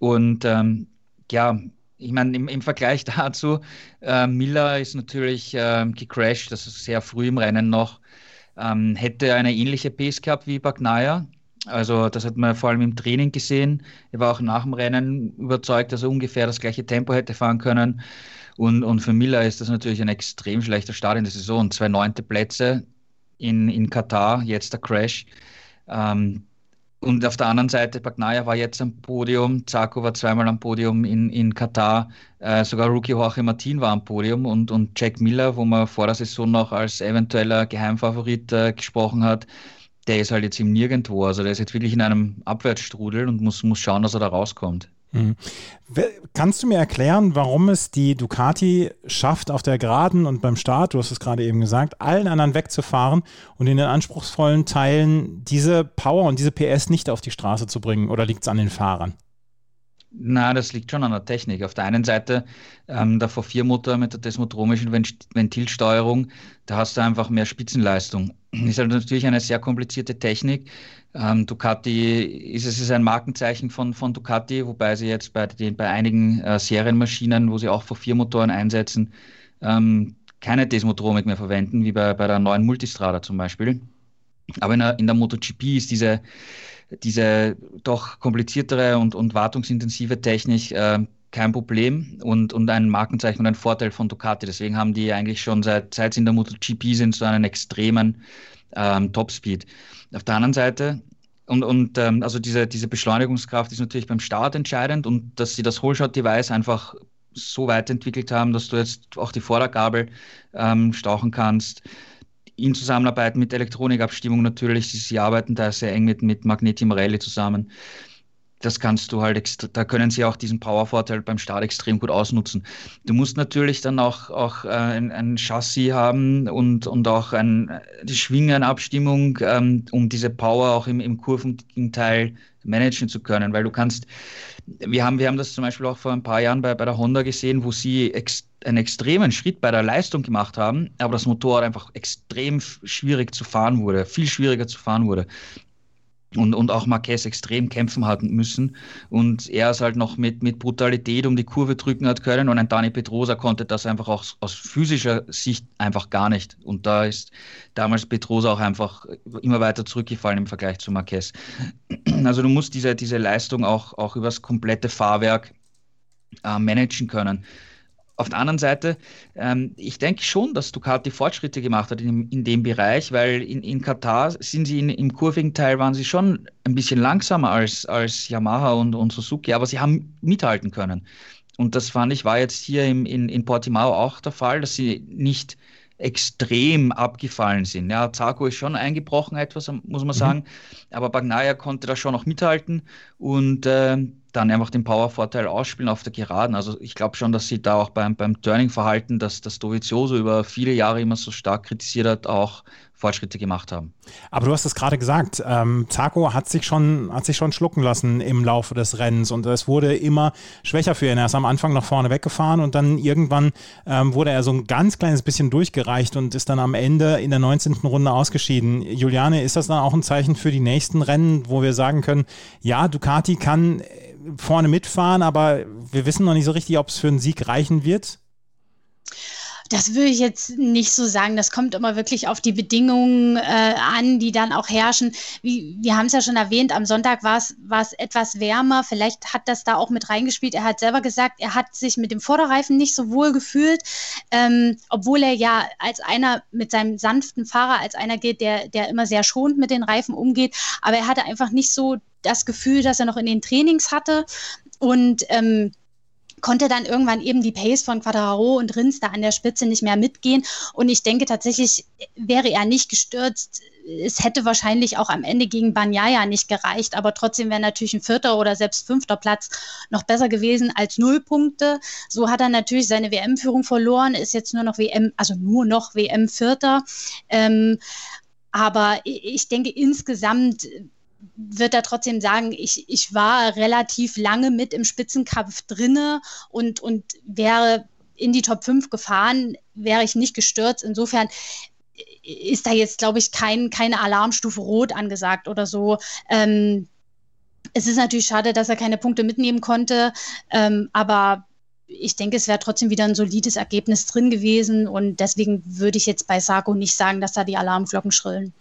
Und ähm, ja, ich meine, im, im, Vergleich [LAUGHS] dazu, äh, Miller ist natürlich äh, gecrashed, das ist sehr früh im Rennen noch. Ähm, hätte eine ähnliche Pace gehabt wie Bagnaia, also das hat man vor allem im Training gesehen. Er war auch nach dem Rennen überzeugt, dass er ungefähr das gleiche Tempo hätte fahren können. Und, und für Miller ist das natürlich ein extrem schlechter Start in der Saison. Zwei neunte Plätze in, in Katar, jetzt der Crash. Ähm, und auf der anderen Seite, Bagnaia war jetzt am Podium, Zarko war zweimal am Podium in, in Katar, äh, sogar Rookie Jorge Martin war am Podium und, und Jack Miller, wo man vor der Saison noch als eventueller Geheimfavorit äh, gesprochen hat, der ist halt jetzt im Nirgendwo. Also der ist jetzt wirklich in einem Abwärtsstrudel und muss, muss schauen, dass er da rauskommt. Mhm. Kannst du mir erklären, warum es die Ducati schafft, auf der Geraden und beim Start, du hast es gerade eben gesagt, allen anderen wegzufahren und in den anspruchsvollen Teilen diese Power und diese PS nicht auf die Straße zu bringen? Oder liegt es an den Fahrern? Na, das liegt schon an der Technik. Auf der einen Seite ähm, der V4-Motor mit der desmotromischen Ventilsteuerung, da hast du einfach mehr Spitzenleistung. Ist halt natürlich eine sehr komplizierte Technik. Ähm, Ducati ist es ist ein Markenzeichen von, von Ducati, wobei sie jetzt bei, den, bei einigen äh, Serienmaschinen, wo sie auch V4-Motoren einsetzen, ähm, keine Desmotromik mehr verwenden, wie bei, bei der neuen Multistrada zum Beispiel. Aber in der, in der MotoGP ist diese diese doch kompliziertere und, und wartungsintensive Technik äh, kein Problem und, und ein Markenzeichen und ein Vorteil von Ducati. Deswegen haben die eigentlich schon seit, seit sie in der MotoGP sind so einen extremen ähm, Topspeed. Auf der anderen Seite und, und ähm, also diese, diese Beschleunigungskraft ist natürlich beim Start entscheidend und dass sie das Holeshot-Device einfach so weit entwickelt haben, dass du jetzt auch die Vordergabel ähm, stauchen kannst in Zusammenarbeit mit Elektronikabstimmung natürlich. Sie arbeiten da sehr eng mit, mit Magneti Morelli zusammen. Das kannst du halt, da können sie auch diesen Powervorteil beim Start extrem gut ausnutzen. Du musst natürlich dann auch, auch äh, ein, ein Chassis haben und, und auch ein, die Schwingenabstimmung, ähm, um diese Power auch im, im kurvigen Teil managen zu können, weil du kannst, wir haben, wir haben das zum Beispiel auch vor ein paar Jahren bei, bei der Honda gesehen, wo sie ex, einen extremen Schritt bei der Leistung gemacht haben, aber das Motorrad einfach extrem schwierig zu fahren wurde, viel schwieriger zu fahren wurde und, und auch Marquez extrem kämpfen hat müssen. Und er ist halt noch mit, mit Brutalität um die Kurve drücken hat können. Und ein Dani Petrosa konnte das einfach auch aus physischer Sicht einfach gar nicht. Und da ist damals Petrosa auch einfach immer weiter zurückgefallen im Vergleich zu Marquez. [CLEARS THROAT] Also du musst diese, diese Leistung auch, auch übers komplette Fahrwerk äh, managen können. Auf der anderen Seite, ähm, ich denke schon, dass Ducati Fortschritte gemacht hat in, in dem Bereich, weil in, in Katar sind sie in, im kurvigen Teil waren sie schon ein bisschen langsamer als, als Yamaha und, und Suzuki, aber sie haben mithalten können. Und das fand ich, war jetzt hier im, in, in Portimao auch der Fall, dass sie nicht extrem abgefallen sind. Ja, Zarco ist schon eingebrochen etwas, muss man mhm. sagen, mhm. aber Bagnaia konnte da schon noch mithalten und äh, dann einfach den Power-Vorteil ausspielen auf der Geraden. Also ich glaube schon, dass sie da auch beim, beim Turning-Verhalten, das das Dovizioso über viele Jahre immer so stark kritisiert hat, auch Fortschritte gemacht haben. Aber du hast es gerade gesagt, ähm, Zarco hat sich, schon, hat sich schon schlucken lassen im Laufe des Rennens und es wurde immer schwächer für ihn. Er ist am Anfang nach vorne weggefahren und dann irgendwann ähm, wurde er so ein ganz kleines bisschen durchgereicht und ist dann am Ende in der 19. Runde ausgeschieden. Juliane, ist das dann auch ein Zeichen für die nächsten Rennen, wo wir sagen können, ja, Ducati kann vorne mitfahren, aber wir wissen noch nicht so richtig, ob es für einen Sieg reichen wird? Das würde ich jetzt nicht so sagen. Das kommt immer wirklich auf die Bedingungen äh, an, die dann auch herrschen. Wie, wir haben es ja schon erwähnt, am Sonntag war es etwas wärmer. Vielleicht hat das da auch mit reingespielt. Er hat selber gesagt, er hat sich mit dem Vorderreifen nicht so wohl gefühlt, ähm, obwohl er ja als einer mit seinem sanften Fahrer, als einer geht, der, der immer sehr schonend mit den Reifen umgeht. Aber er hatte einfach nicht so das Gefühl, dass er noch in den Trainings hatte. Und ähm, konnte dann irgendwann eben die Pace von Quadraro und Rins da an der Spitze nicht mehr mitgehen. Und ich denke tatsächlich, wäre er nicht gestürzt, es hätte wahrscheinlich auch am Ende gegen Banyaya nicht gereicht, aber trotzdem wäre natürlich ein vierter oder selbst fünfter Platz noch besser gewesen als null Punkte. So hat er natürlich seine WM-Führung verloren, ist jetzt nur noch WM, also nur noch WM-Vierter. Ähm, aber ich denke, insgesamt wird er trotzdem sagen, ich, ich war relativ lange mit im Spitzenkampf drinne und, und wäre in die Top 5 gefahren, wäre ich nicht gestürzt. Insofern ist da jetzt, glaube ich, kein, keine Alarmstufe rot angesagt oder so. Ähm, es ist natürlich schade, dass er keine Punkte mitnehmen konnte, ähm, aber ich denke, es wäre trotzdem wieder ein solides Ergebnis drin gewesen und deswegen würde ich jetzt bei Sarko nicht sagen, dass da die Alarmglocken schrillen.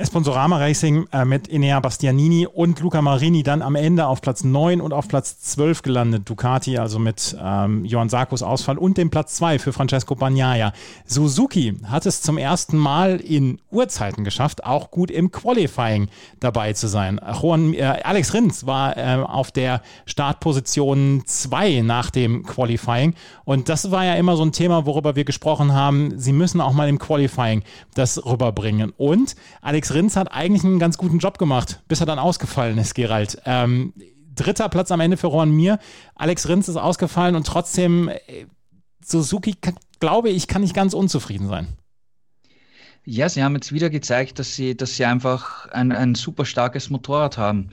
Sponsorama Racing äh, mit Enea Bastianini und Luca Marini dann am Ende auf Platz 9 und auf Platz 12 gelandet. Ducati also mit ähm, Johann Sarkos Ausfall und dem Platz 2 für Francesco Bagnaia. Suzuki hat es zum ersten Mal in Urzeiten geschafft, auch gut im Qualifying dabei zu sein. Juan, äh, Alex Rins war äh, auf der Startposition 2 nach dem Qualifying Qualifying. Und das war ja immer so ein Thema, worüber wir gesprochen haben. Sie müssen auch mal im Qualifying das rüberbringen. Und Alex Rins hat eigentlich einen ganz guten Job gemacht, bis er dann ausgefallen ist, Gerald. Ähm, dritter Platz am Ende für Juan Mir. Alex Rins ist ausgefallen und trotzdem äh, Suzuki, glaube ich, kann nicht ganz unzufrieden sein. Ja, sie haben jetzt wieder gezeigt, dass sie, dass sie einfach ein, ein super starkes Motorrad haben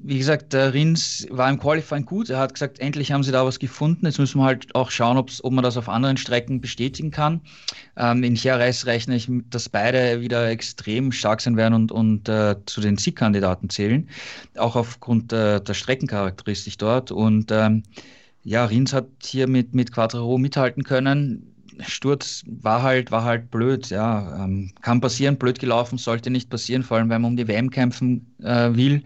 wie gesagt, der Rins war im Qualifying gut. Er hat gesagt, endlich haben sie da was gefunden. Jetzt müssen wir halt auch schauen, ob man das auf anderen Strecken bestätigen kann. Ähm, in Jerez rechne ich, dass beide wieder extrem stark sein werden und, und äh, zu den Siegkandidaten zählen. Auch aufgrund äh, der Streckencharakteristik dort. Und ähm, ja, Rins hat hier mit, mit Quattro mithalten können Sturz war halt, war halt blöd, ja. Ähm, kann passieren, blöd gelaufen, sollte nicht passieren, vor allem wenn man um die WM kämpfen äh, will.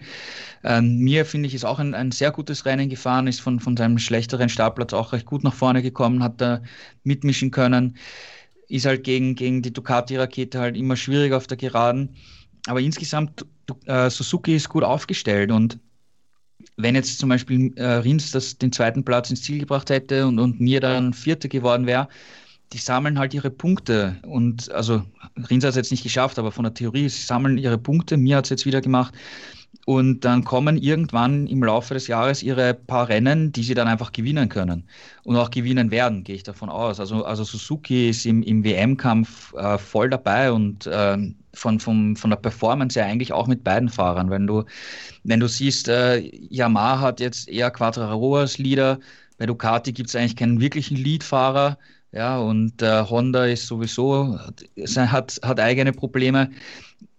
Ähm, mir finde ich, ist auch ein, ein sehr gutes Rennen gefahren, ist von, von seinem schlechteren Startplatz auch recht gut nach vorne gekommen, hat da mitmischen können. Ist halt gegen, gegen die Ducati-Rakete halt immer schwierig auf der Geraden. Aber insgesamt, äh, Suzuki ist gut aufgestellt und wenn jetzt zum Beispiel äh, Rins das, den zweiten Platz ins Ziel gebracht hätte und, und mir dann Vierter geworden wäre, die sammeln halt ihre Punkte. Und also Rins hat es jetzt nicht geschafft, aber von der Theorie, sie sammeln ihre Punkte. Mir hat es jetzt wieder gemacht. Und dann kommen irgendwann im Laufe des Jahres ihre paar Rennen, die sie dann einfach gewinnen können. Und auch gewinnen werden, gehe ich davon aus. Also, also Suzuki ist im, im WM-Kampf äh, voll dabei und äh, von, von, von der Performance her eigentlich auch mit beiden Fahrern. Wenn du, wenn du siehst, äh, Yamaha hat jetzt eher Quattraro als Leader, bei Ducati gibt es eigentlich keinen wirklichen Leadfahrer. Ja, und äh, Honda ist sowieso, hat, hat eigene Probleme.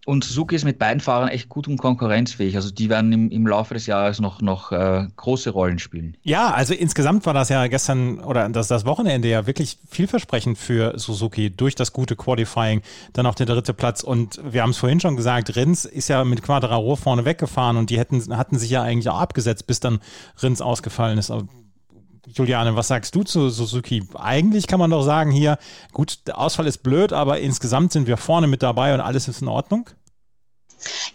Und Suzuki ist mit beiden Fahrern echt gut und konkurrenzfähig. Also die werden im, im Laufe des Jahres noch, noch äh, große Rollen spielen. Ja, also insgesamt war das ja gestern oder das, das Wochenende ja wirklich vielversprechend für Suzuki durch das gute Qualifying. Dann auch der dritte Platz. Und wir haben es vorhin schon gesagt, Rins ist ja mit Quadraro vorne weggefahren und die hätten, hatten sich ja eigentlich auch abgesetzt, bis dann Rins ausgefallen ist. Aber Juliane, was sagst du zu Suzuki? Eigentlich kann man doch sagen hier, gut, der Ausfall ist blöd, aber insgesamt sind wir vorne mit dabei und alles ist in Ordnung?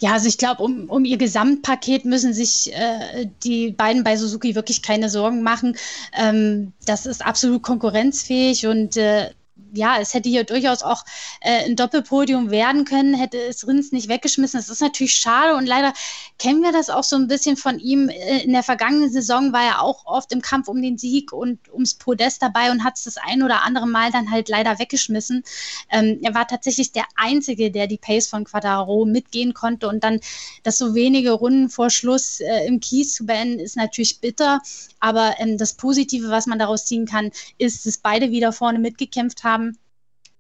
Ja, also ich glaube, um, um ihr Gesamtpaket müssen sich äh, die beiden bei Suzuki wirklich keine Sorgen machen. Ähm, das ist absolut konkurrenzfähig und äh, ja, es hätte hier durchaus auch äh, ein Doppelpodium werden können, hätte es Rins nicht weggeschmissen. Das ist natürlich schade und leider kennen wir das auch so ein bisschen von ihm. Äh, in der vergangenen Saison war er auch oft im Kampf um den Sieg und ums Podest dabei und hat es das ein oder andere Mal dann halt leider weggeschmissen. Ähm, er war tatsächlich der Einzige, der die Pace von Quadraro mitgehen konnte und dann das so wenige Runden vor Schluss äh, im Kies zu beenden, ist natürlich bitter. Aber ähm, das Positive, was man daraus ziehen kann, ist, dass beide wieder vorne mitgekämpft haben.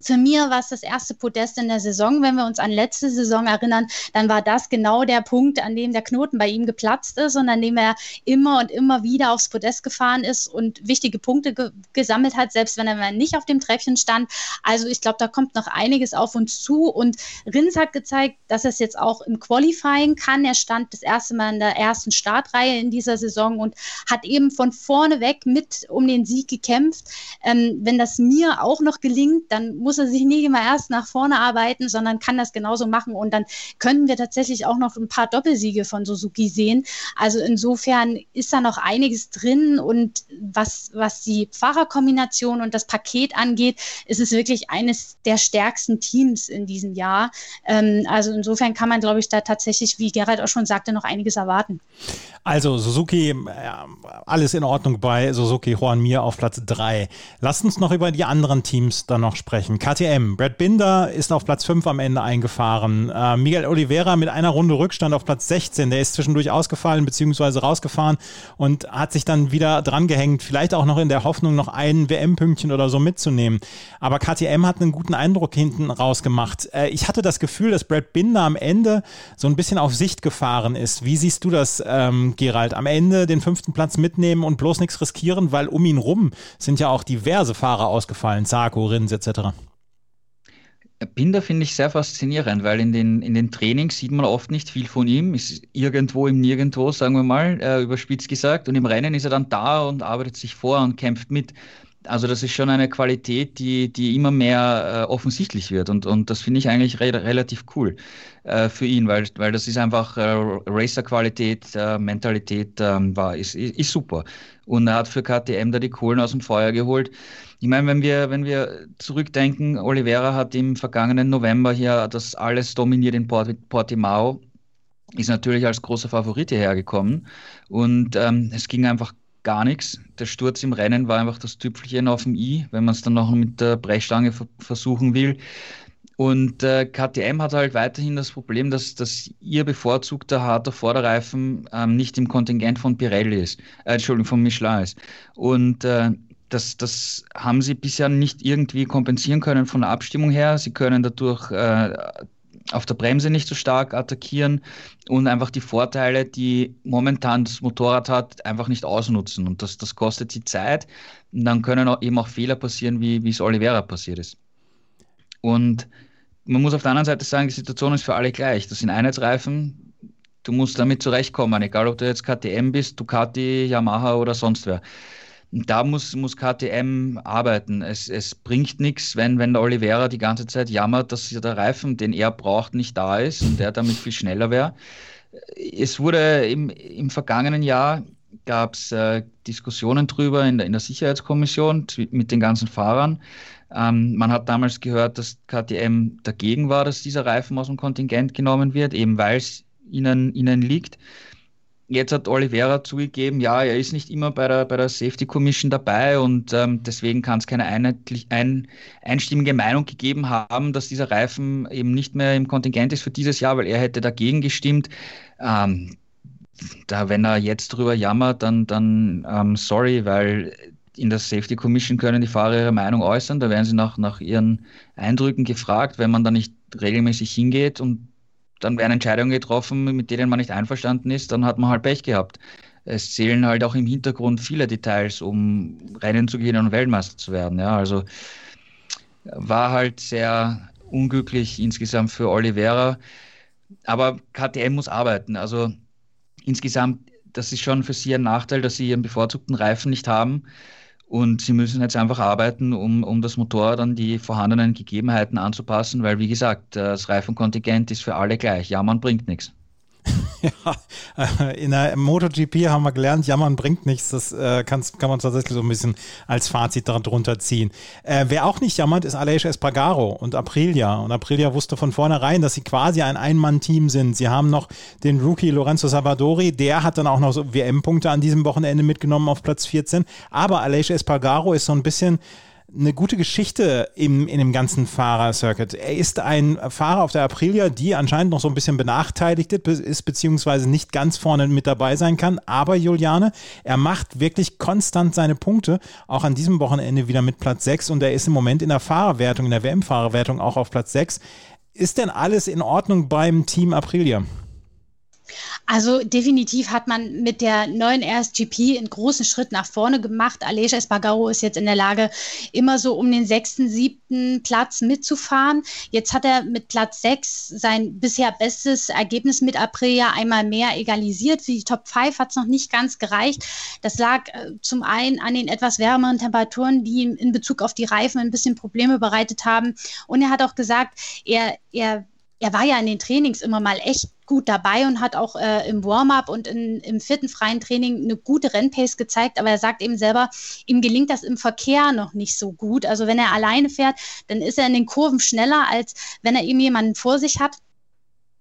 Für mir war es das erste Podest in der Saison. Wenn wir uns an letzte Saison erinnern, dann war das genau der Punkt, an dem der Knoten bei ihm geplatzt ist und an dem er immer und immer wieder aufs Podest gefahren ist und wichtige Punkte ge gesammelt hat, selbst wenn er nicht auf dem Treppchen stand. Also ich glaube, da kommt noch einiges auf uns zu und Rins hat gezeigt, dass er es jetzt auch im Qualifying kann. Er stand das erste Mal in der ersten Startreihe in dieser Saison und hat eben von vorne weg mit um den Sieg gekämpft. Ähm, wenn das mir auch noch gelingt, dann muss muss er sich nicht immer erst nach vorne arbeiten, sondern kann das genauso machen. Und dann können wir tatsächlich auch noch ein paar Doppelsiege von Suzuki sehen. Also insofern ist da noch einiges drin. Und was, was die Fahrerkombination und das Paket angeht, ist es wirklich eines der stärksten Teams in diesem Jahr. Ähm, also insofern kann man, glaube ich, da tatsächlich, wie Gerald auch schon sagte, noch einiges erwarten. Also Suzuki, alles in Ordnung bei Suzuki Juan Mir auf Platz 3. Lasst uns noch über die anderen Teams dann noch sprechen. KTM. Brad Binder ist auf Platz 5 am Ende eingefahren. Äh, Miguel Oliveira mit einer Runde Rückstand auf Platz 16. Der ist zwischendurch ausgefallen bzw. rausgefahren und hat sich dann wieder drangehängt. Vielleicht auch noch in der Hoffnung, noch ein WM-Pünktchen oder so mitzunehmen. Aber KTM hat einen guten Eindruck hinten rausgemacht. Äh, ich hatte das Gefühl, dass Brad Binder am Ende so ein bisschen auf Sicht gefahren ist. Wie siehst du das, ähm, Gerald? Am Ende den fünften Platz mitnehmen und bloß nichts riskieren, weil um ihn rum sind ja auch diverse Fahrer ausgefallen. Zarko, Rins etc. Binder finde ich sehr faszinierend, weil in den, in den Trainings sieht man oft nicht viel von ihm, ist irgendwo im Nirgendwo, sagen wir mal, äh, überspitzt gesagt. Und im Rennen ist er dann da und arbeitet sich vor und kämpft mit. Also das ist schon eine Qualität, die, die immer mehr äh, offensichtlich wird. Und, und das finde ich eigentlich re relativ cool äh, für ihn, weil, weil das ist einfach äh, Racer-Qualität, äh, Mentalität ähm, war, ist, ist super. Und er hat für KTM da die Kohlen aus dem Feuer geholt. Ich meine, wenn wir, wenn wir zurückdenken, Oliveira hat im vergangenen November hier das alles dominiert in Port Portimao, ist natürlich als großer Favorit hierher gekommen und ähm, es ging einfach gar nichts. Der Sturz im Rennen war einfach das Tüpfelchen auf dem i, wenn man es dann noch mit der Brechstange versuchen will. Und äh, KTM hat halt weiterhin das Problem, dass, dass ihr bevorzugter harter Vorderreifen ähm, nicht im Kontingent von Pirelli ist, äh, Entschuldigung, von Michelin ist. Und äh, das, das haben sie bisher nicht irgendwie kompensieren können von der Abstimmung her. Sie können dadurch äh, auf der Bremse nicht so stark attackieren und einfach die Vorteile, die momentan das Motorrad hat, einfach nicht ausnutzen. Und das, das kostet sie Zeit. Und dann können auch eben auch Fehler passieren, wie, es Oliveira passiert ist. Und man muss auf der anderen Seite sagen, die Situation ist für alle gleich. Das sind Einheitsreifen. Du musst damit zurechtkommen, egal ob du jetzt KTM bist, Ducati, Yamaha oder sonst wer da muss, muss KTM arbeiten. Es, es bringt nichts, wenn, wenn der Oliveira die ganze Zeit jammert, dass der Reifen, den er braucht, nicht da ist und der damit viel schneller wäre. Es wurde im, im vergangenen Jahr gab es äh, Diskussionen drüber in der, in der Sicherheitskommission mit den ganzen Fahrern. Ähm, man hat damals gehört, dass KTM dagegen war, dass dieser Reifen aus dem Kontingent genommen wird, eben weil es ihnen, ihnen liegt. Jetzt hat Oliveira zugegeben, ja, er ist nicht immer bei der, bei der Safety Commission dabei und ähm, deswegen kann es keine einheitlich, ein, einstimmige Meinung gegeben haben, dass dieser Reifen eben nicht mehr im Kontingent ist für dieses Jahr, weil er hätte dagegen gestimmt. Ähm, da, wenn er jetzt drüber jammert, dann, dann ähm, sorry, weil in der Safety Commission können die Fahrer ihre Meinung äußern, da werden sie nach, nach ihren Eindrücken gefragt, wenn man da nicht regelmäßig hingeht und dann werden Entscheidungen getroffen, mit denen man nicht einverstanden ist, dann hat man halt Pech gehabt. Es zählen halt auch im Hintergrund viele Details, um Rennen zu gehen und Weltmeister zu werden. Ja, also war halt sehr unglücklich insgesamt für Oliveira. Aber KTM muss arbeiten. Also insgesamt, das ist schon für sie ein Nachteil, dass sie ihren bevorzugten Reifen nicht haben. Und sie müssen jetzt einfach arbeiten, um, um das Motorrad an die vorhandenen Gegebenheiten anzupassen, weil, wie gesagt, das Reifenkontingent ist für alle gleich. Ja, man bringt nichts. [LAUGHS] ja, äh, in der MotoGP haben wir gelernt, jammern bringt nichts. Das äh, kann, kann man tatsächlich so ein bisschen als Fazit darunter ziehen. Äh, wer auch nicht jammert, ist Aleix Espargaro und Aprilia. Und Aprilia wusste von vornherein, dass sie quasi ein Ein-Mann-Team sind. Sie haben noch den Rookie Lorenzo Savadori, der hat dann auch noch so WM-Punkte an diesem Wochenende mitgenommen auf Platz 14. Aber Aleix Espargaro ist so ein bisschen eine gute Geschichte im, in dem ganzen Fahrercircuit. Er ist ein Fahrer auf der Aprilia, die anscheinend noch so ein bisschen benachteiligt ist, beziehungsweise nicht ganz vorne mit dabei sein kann. Aber Juliane, er macht wirklich konstant seine Punkte, auch an diesem Wochenende wieder mit Platz 6 und er ist im Moment in der Fahrerwertung, in der WM-Fahrerwertung auch auf Platz 6. Ist denn alles in Ordnung beim Team Aprilia? Also definitiv hat man mit der neuen RSGP einen großen Schritt nach vorne gemacht. Aleix Espargaro ist jetzt in der Lage, immer so um den sechsten, siebten Platz mitzufahren. Jetzt hat er mit Platz sechs sein bisher bestes Ergebnis mit Aprilia einmal mehr egalisiert. Für die Top 5 hat es noch nicht ganz gereicht. Das lag äh, zum einen an den etwas wärmeren Temperaturen, die ihm in Bezug auf die Reifen ein bisschen Probleme bereitet haben. Und er hat auch gesagt, er, er er war ja in den Trainings immer mal echt gut dabei und hat auch äh, im Warm-up und in, im vierten freien Training eine gute Rennpace gezeigt. Aber er sagt eben selber, ihm gelingt das im Verkehr noch nicht so gut. Also wenn er alleine fährt, dann ist er in den Kurven schneller, als wenn er eben jemanden vor sich hat.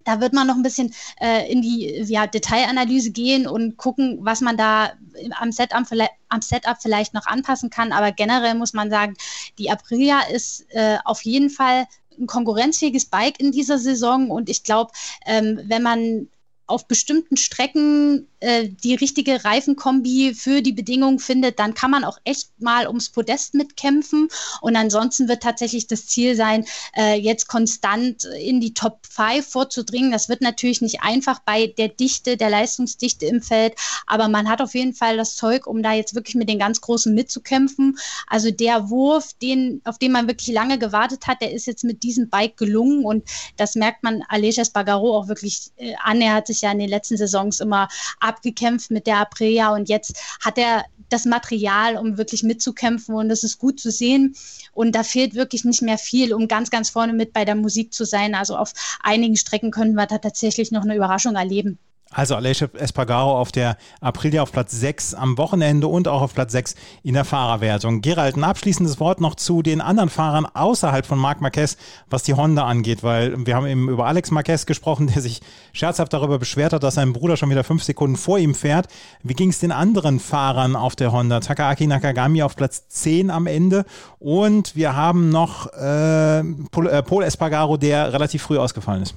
Da wird man noch ein bisschen äh, in die ja, Detailanalyse gehen und gucken, was man da am Setup, am Setup vielleicht noch anpassen kann. Aber generell muss man sagen, die Aprilia ist äh, auf jeden Fall ein konkurrenzfähiges Bike in dieser Saison. Und ich glaube, ähm, wenn man auf bestimmten Strecken äh, die richtige Reifenkombi für die Bedingungen findet, dann kann man auch echt mal ums Podest mitkämpfen. Und ansonsten wird tatsächlich das Ziel sein, äh, jetzt konstant in die Top 5 vorzudringen. Das wird natürlich nicht einfach bei der Dichte, der Leistungsdichte im Feld, aber man hat auf jeden Fall das Zeug, um da jetzt wirklich mit den ganz Großen mitzukämpfen. Also der Wurf, den, auf den man wirklich lange gewartet hat, der ist jetzt mit diesem Bike gelungen und das merkt man Aleix Espargaro auch wirklich äh, an. Er hat sich sich ja in den letzten Saisons immer abgekämpft mit der Aprilia und jetzt hat er das Material, um wirklich mitzukämpfen und das ist gut zu sehen. Und da fehlt wirklich nicht mehr viel, um ganz, ganz vorne mit bei der Musik zu sein. Also auf einigen Strecken können wir da tatsächlich noch eine Überraschung erleben. Also Aleix Espargaro auf der Aprilia auf Platz 6 am Wochenende und auch auf Platz 6 in der Fahrerwertung. Gerald, ein abschließendes Wort noch zu den anderen Fahrern außerhalb von Marc Marquez, was die Honda angeht, weil wir haben eben über Alex Marquez gesprochen, der sich scherzhaft darüber beschwert hat, dass sein Bruder schon wieder fünf Sekunden vor ihm fährt. Wie ging es den anderen Fahrern auf der Honda? Takaaki Nakagami auf Platz 10 am Ende und wir haben noch äh, Paul, äh, Paul Espargaro, der relativ früh ausgefallen ist.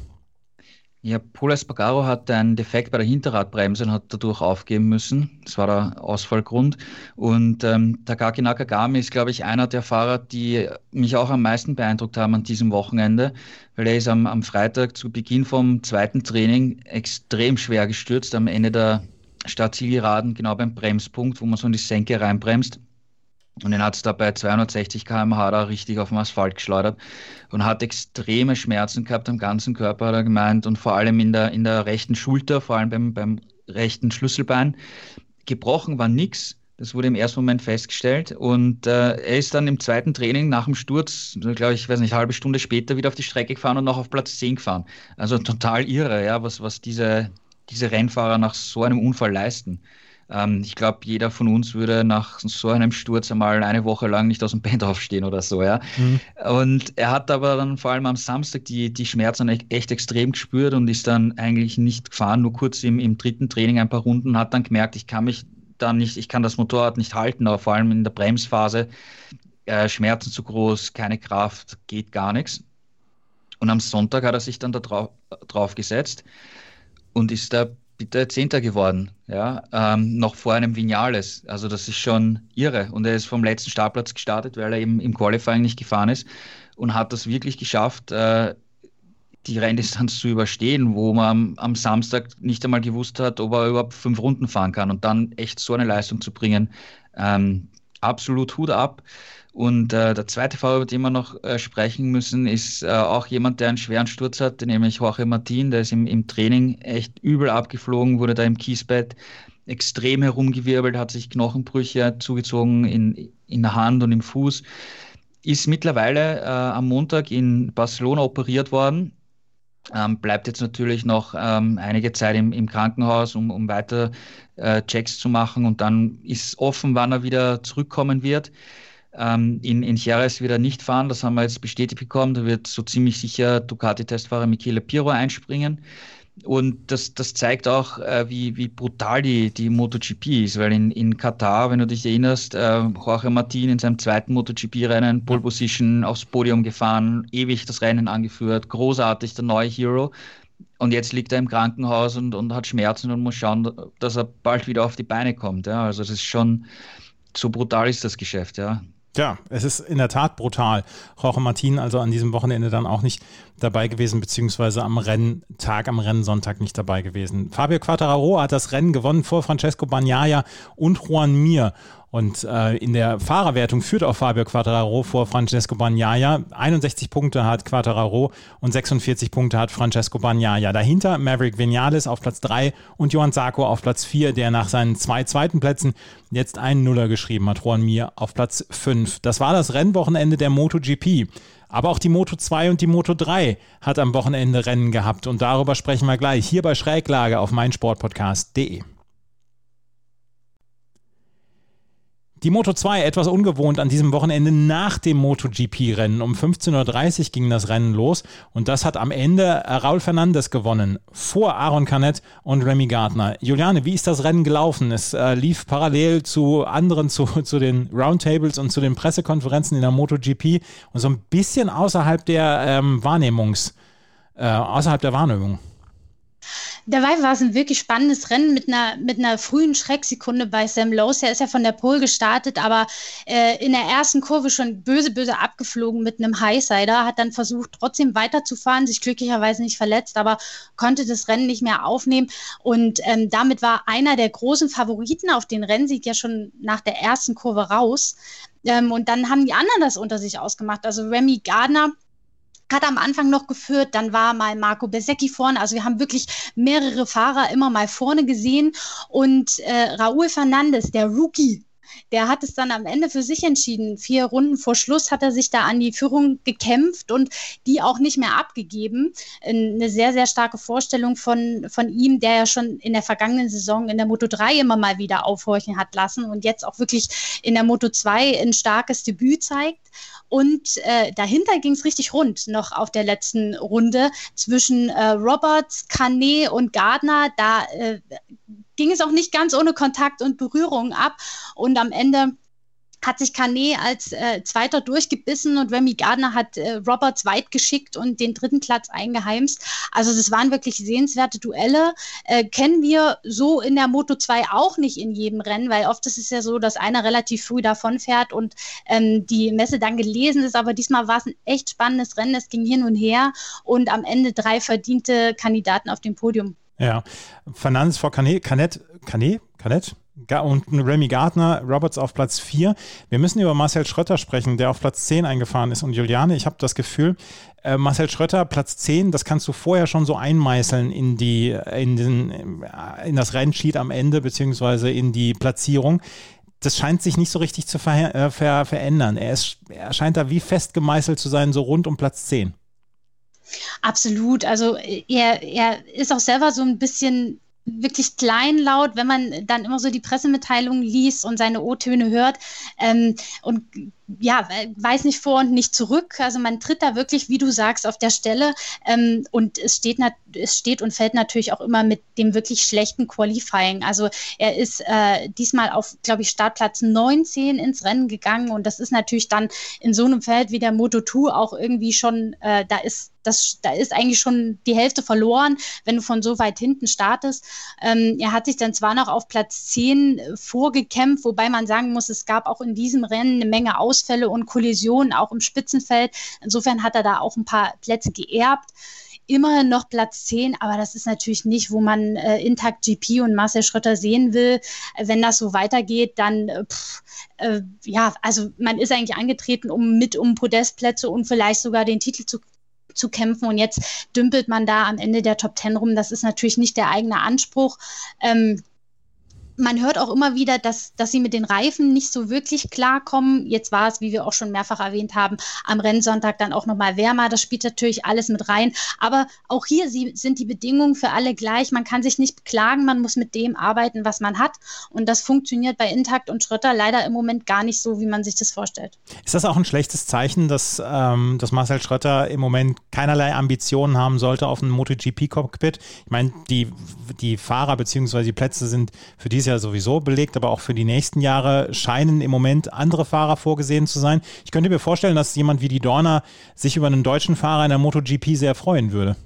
Ja, Paul Espargaro hatte einen Defekt bei der Hinterradbremse und hat dadurch aufgeben müssen. Das war der Ausfallgrund. Und ähm, Takaki Nakagami ist, glaube ich, einer der Fahrer, die mich auch am meisten beeindruckt haben an diesem Wochenende, weil er ist am, am Freitag zu Beginn vom zweiten Training extrem schwer gestürzt am Ende der Startzielgeraden, genau beim Bremspunkt, wo man so in die Senke reinbremst. Und den hat es da bei 260 km/h da richtig auf dem Asphalt geschleudert und hat extreme Schmerzen gehabt am ganzen Körper, hat er gemeint, und vor allem in der, in der rechten Schulter, vor allem beim, beim rechten Schlüsselbein. Gebrochen war nichts. Das wurde im ersten Moment festgestellt. Und äh, er ist dann im zweiten Training nach dem Sturz, glaube ich, weiß nicht, halbe Stunde später wieder auf die Strecke gefahren und noch auf Platz 10 gefahren. Also total irre, ja, was, was diese, diese Rennfahrer nach so einem Unfall leisten. Ähm, ich glaube, jeder von uns würde nach so einem Sturz einmal eine Woche lang nicht aus dem Bett [LAUGHS] aufstehen oder so, ja. Mhm. Und er hat aber dann vor allem am Samstag die, die Schmerzen echt extrem gespürt und ist dann eigentlich nicht gefahren, nur kurz im, im dritten Training ein paar Runden, hat dann gemerkt, ich kann mich dann nicht, ich kann das Motorrad nicht halten, aber vor allem in der Bremsphase äh, Schmerzen zu groß, keine Kraft, geht gar nichts. Und am Sonntag hat er sich dann da drauf, drauf gesetzt und ist da Zehnter geworden, ja, ähm, noch vor einem Vinales. Also das ist schon irre. Und er ist vom letzten Startplatz gestartet, weil er eben im Qualifying nicht gefahren ist und hat das wirklich geschafft, äh, die Renndistanz zu überstehen, wo man am, am, Samstag nicht einmal gewusst hat, ob er überhaupt fünf Runden fahren kann und dann echt so eine Leistung zu bringen. Ähm, absolut Hut ab. Und äh, der zweite Fall, über den wir noch äh, sprechen müssen, ist äh, auch jemand, der einen schweren Sturz hat, nämlich Jorge Martin. Der ist im, im Training echt übel abgeflogen, wurde da im Kiesbett extrem herumgewirbelt, hat sich Knochenbrüche zugezogen in, in der Hand und im Fuß. Ist mittlerweile äh, am Montag in Barcelona operiert worden. Ähm, bleibt jetzt natürlich noch ähm, einige Zeit im, im Krankenhaus, um, um weiter äh, Checks zu machen. Und dann ist offen, wann er wieder zurückkommen wird ähm, in, in Jerez wieder nicht fahren. Das haben wir jetzt bestätigt bekommen. Da wird so ziemlich sicher Ducati-Testfahrer Michele Piro einspringen. Und das, das zeigt auch, äh, wie, wie brutal die, die MotoGP ist, weil in, in Katar, wenn du dich erinnerst, äh, Jorge Martin in seinem zweiten MotoGP-Rennen, Pole Position aufs Podium gefahren, ewig das Rennen angeführt, großartig, der neue Hero. Und jetzt liegt er im Krankenhaus und, und hat Schmerzen und muss schauen, dass er bald wieder auf die Beine kommt. Ja. Also das ist schon, so brutal ist das Geschäft, ja. Ja, es ist in der Tat brutal. Jorge Martin also an diesem Wochenende dann auch nicht dabei gewesen, beziehungsweise am Renntag, am Rennsonntag nicht dabei gewesen. Fabio Quattararo hat das Rennen gewonnen vor Francesco Bagnaia und Juan Mir. Und äh, in der Fahrerwertung führt auch Fabio Quattararo vor Francesco Bagnaia. 61 Punkte hat Quattararo und 46 Punkte hat Francesco Bagnaia. Dahinter Maverick Vinales auf Platz 3 und Johann Sarko auf Platz 4, der nach seinen zwei zweiten Plätzen jetzt einen Nuller geschrieben hat. Juan Mir auf Platz 5. Das war das Rennwochenende der MotoGP. Aber auch die Moto 2 und die Moto 3 hat am Wochenende Rennen gehabt und darüber sprechen wir gleich hier bei Schräglage auf meinsportpodcast.de. Die Moto 2 etwas ungewohnt an diesem Wochenende nach dem MotoGP-Rennen. Um 15.30 Uhr ging das Rennen los und das hat am Ende Raul Fernandes gewonnen, vor Aaron Canet und Remy Gardner. Juliane, wie ist das Rennen gelaufen? Es äh, lief parallel zu anderen, zu, zu den Roundtables und zu den Pressekonferenzen in der MotoGP und so ein bisschen außerhalb der ähm, Wahrnehmungs, äh, außerhalb der Wahrnehmung. Dabei war es ein wirklich spannendes Rennen mit einer, mit einer frühen Schrecksekunde bei Sam Lowe. Er ist ja von der Pole gestartet, aber äh, in der ersten Kurve schon böse, böse abgeflogen mit einem Highsider, hat dann versucht, trotzdem weiterzufahren, sich glücklicherweise nicht verletzt, aber konnte das Rennen nicht mehr aufnehmen. Und ähm, damit war einer der großen Favoriten auf den Rennsieg ja schon nach der ersten Kurve raus. Ähm, und dann haben die anderen das unter sich ausgemacht. Also Remy Gardner hat am Anfang noch geführt, dann war mal Marco Besecchi vorne. Also wir haben wirklich mehrere Fahrer immer mal vorne gesehen. Und äh, Raúl Fernandes, der Rookie, der hat es dann am Ende für sich entschieden. Vier Runden vor Schluss hat er sich da an die Führung gekämpft und die auch nicht mehr abgegeben. Eine sehr, sehr starke Vorstellung von, von ihm, der ja schon in der vergangenen Saison in der Moto 3 immer mal wieder aufhorchen hat lassen und jetzt auch wirklich in der Moto 2 ein starkes Debüt zeigt. Und äh, dahinter ging es richtig rund noch auf der letzten Runde zwischen äh, Roberts, Canet und Gardner. Da äh, ging es auch nicht ganz ohne Kontakt und Berührung ab. Und am Ende hat sich Canet als äh, Zweiter durchgebissen und Remy Gardner hat äh, Roberts weit geschickt und den dritten Platz eingeheimst. Also das waren wirklich sehenswerte Duelle. Äh, kennen wir so in der Moto 2 auch nicht in jedem Rennen, weil oft ist es ja so, dass einer relativ früh davonfährt und ähm, die Messe dann gelesen ist. Aber diesmal war es ein echt spannendes Rennen. Es ging hin und her und am Ende drei verdiente Kandidaten auf dem Podium. Ja, Fernandes vor Canet, Canet, Canet, Canet? und Remy Gardner, Roberts auf Platz 4. Wir müssen über Marcel Schröter sprechen, der auf Platz 10 eingefahren ist. Und Juliane, ich habe das Gefühl, äh, Marcel Schröter, Platz 10, das kannst du vorher schon so einmeißeln in, die, in, den, in das Rennsheet am Ende, beziehungsweise in die Platzierung. Das scheint sich nicht so richtig zu ver äh, ver verändern. Er, ist, er scheint da wie fest gemeißelt zu sein, so rund um Platz 10. Absolut. Also er, er ist auch selber so ein bisschen wirklich kleinlaut, wenn man dann immer so die Pressemitteilungen liest und seine O-Töne hört. Ähm, und ja, weiß nicht vor und nicht zurück. Also man tritt da wirklich, wie du sagst, auf der Stelle. Ähm, und es steht, es steht und fällt natürlich auch immer mit dem wirklich schlechten Qualifying. Also er ist äh, diesmal auf, glaube ich, Startplatz 19 ins Rennen gegangen. Und das ist natürlich dann in so einem Feld wie der Moto 2 auch irgendwie schon, äh, da ist das, da ist eigentlich schon die Hälfte verloren, wenn du von so weit hinten startest. Ähm, er hat sich dann zwar noch auf Platz 10 vorgekämpft, wobei man sagen muss, es gab auch in diesem Rennen eine Menge Aus Ausfälle und Kollisionen auch im Spitzenfeld. Insofern hat er da auch ein paar Plätze geerbt immerhin noch Platz 10, aber das ist natürlich nicht, wo man äh, Intakt GP und Marcel Schröter sehen will. Wenn das so weitergeht, dann äh, pff, äh, ja, also man ist eigentlich angetreten, um mit um Podestplätze und vielleicht sogar den Titel zu zu kämpfen und jetzt dümpelt man da am Ende der Top 10 rum. Das ist natürlich nicht der eigene Anspruch. Ähm, man hört auch immer wieder, dass, dass sie mit den Reifen nicht so wirklich klarkommen. Jetzt war es, wie wir auch schon mehrfach erwähnt haben, am Rennsonntag dann auch nochmal wärmer. Das spielt natürlich alles mit rein. Aber auch hier sie, sind die Bedingungen für alle gleich. Man kann sich nicht beklagen, man muss mit dem arbeiten, was man hat. Und das funktioniert bei Intakt und Schrötter leider im Moment gar nicht so, wie man sich das vorstellt. Ist das auch ein schlechtes Zeichen, dass, ähm, dass Marcel Schrötter im Moment keinerlei Ambitionen haben sollte auf ein MotoGP-Cockpit? Ich meine, die, die Fahrer bzw. die Plätze sind für dieses Jahr sowieso belegt, aber auch für die nächsten Jahre scheinen im Moment andere Fahrer vorgesehen zu sein. Ich könnte mir vorstellen, dass jemand wie die Dorner sich über einen deutschen Fahrer in der MotoGP sehr freuen würde.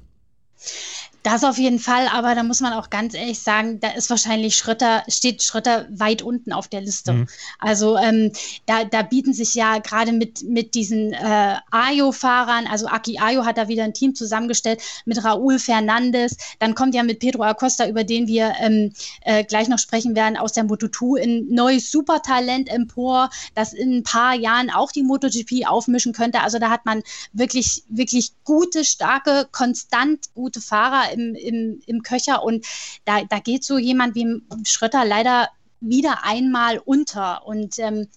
Das auf jeden Fall, aber da muss man auch ganz ehrlich sagen, da ist wahrscheinlich Schritter, steht Schritter weit unten auf der Liste. Mhm. Also ähm, da, da bieten sich ja gerade mit, mit diesen äh, Ayo-Fahrern, also Aki Ayo hat da wieder ein Team zusammengestellt mit Raúl Fernandes, dann kommt ja mit Pedro Acosta, über den wir ähm, äh, gleich noch sprechen werden, aus der Moto2 ein neues Supertalent empor, das in ein paar Jahren auch die MotoGP aufmischen könnte. Also da hat man wirklich, wirklich gute, starke, konstant gute Fahrer im, im, im Köcher und da, da geht so jemand wie Schrötter leider wieder einmal unter und ähm,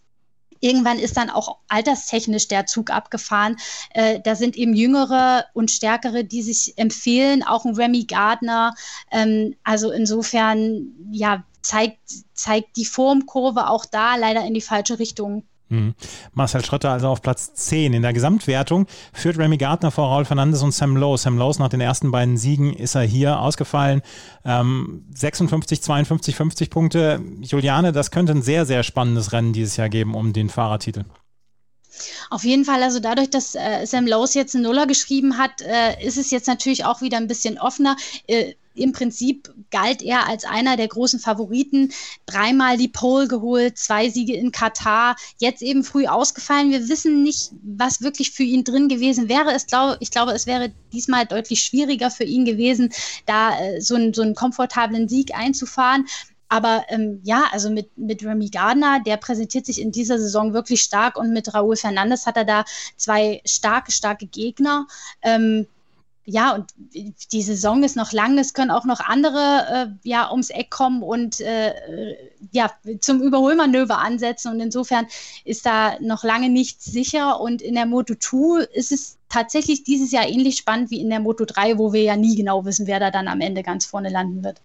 Irgendwann ist dann auch alterstechnisch der Zug abgefahren. Äh, da sind eben Jüngere und Stärkere, die sich empfehlen, auch ein Remy Gardner. Ähm, also insofern, ja, zeigt, zeigt die Formkurve auch da leider in die falsche Richtung. Mhm. Marcel Schrötter also auf Platz 10. In der Gesamtwertung führt Remy Gardner vor Raul Fernandes und Sam Lowe. Sam Lowe nach den ersten beiden Siegen ist er hier ausgefallen. Ähm, 56, 52, 50 Punkte. Juliane, das könnte ein sehr, sehr spannendes Rennen dieses Jahr geben um den Fahrertitel. Auf jeden Fall, also dadurch, dass äh, Sam Lowe jetzt einen Nuller geschrieben hat, äh, ist es jetzt natürlich auch wieder ein bisschen offener. Äh, im Prinzip galt er als einer der großen Favoriten. Dreimal die Pole geholt, zwei Siege in Katar, jetzt eben früh ausgefallen. Wir wissen nicht, was wirklich für ihn drin gewesen wäre. Es glaub, ich glaube, es wäre diesmal deutlich schwieriger für ihn gewesen, da äh, so, einen, so einen komfortablen Sieg einzufahren. Aber ähm, ja, also mit, mit Remy Gardner, der präsentiert sich in dieser Saison wirklich stark und mit Raúl Fernandes hat er da zwei starke, starke Gegner. Ähm, ja, und die Saison ist noch lang, es können auch noch andere äh, ja ums Eck kommen und äh, ja zum Überholmanöver ansetzen. Und insofern ist da noch lange nichts sicher. Und in der Moto 2 ist es tatsächlich dieses Jahr ähnlich spannend wie in der Moto 3, wo wir ja nie genau wissen, wer da dann am Ende ganz vorne landen wird.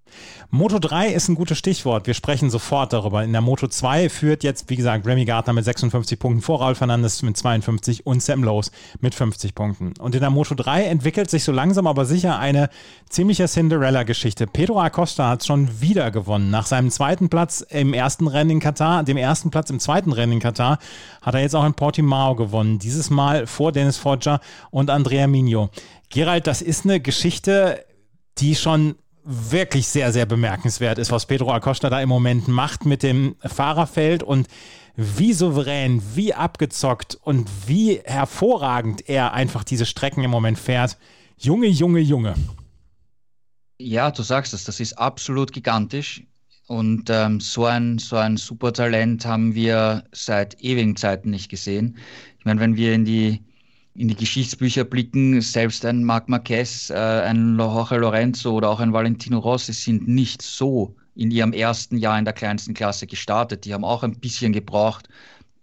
Moto 3 ist ein gutes Stichwort. Wir sprechen sofort darüber. In der Moto 2 führt jetzt, wie gesagt, Remy Gardner mit 56 Punkten vor Raul Fernandes mit 52 und Sam Lowe mit 50 Punkten. Und in der Moto 3 entwickelt sich so langsam aber sicher eine ziemliche Cinderella-Geschichte. Pedro Acosta hat schon wieder gewonnen. Nach seinem zweiten Platz im ersten Rennen in Katar, dem ersten Platz im zweiten Rennen in Katar, hat er jetzt auch in Portimao gewonnen. Dieses Mal vor Dennis Foggia und Andrea Migno. Gerald, das ist eine Geschichte, die schon wirklich sehr, sehr bemerkenswert ist, was Pedro Acosta da im Moment macht mit dem Fahrerfeld und wie souverän, wie abgezockt und wie hervorragend er einfach diese Strecken im Moment fährt. Junge, Junge, Junge. Ja, du sagst es, das ist absolut gigantisch. Und ähm, so, ein, so ein Supertalent haben wir seit ewigen Zeiten nicht gesehen. Ich meine, wenn wir in die in die Geschichtsbücher blicken, selbst ein Marc Marquez, äh, ein Jorge Lorenzo oder auch ein Valentino Rossi sind nicht so in ihrem ersten Jahr in der kleinsten Klasse gestartet. Die haben auch ein bisschen gebraucht,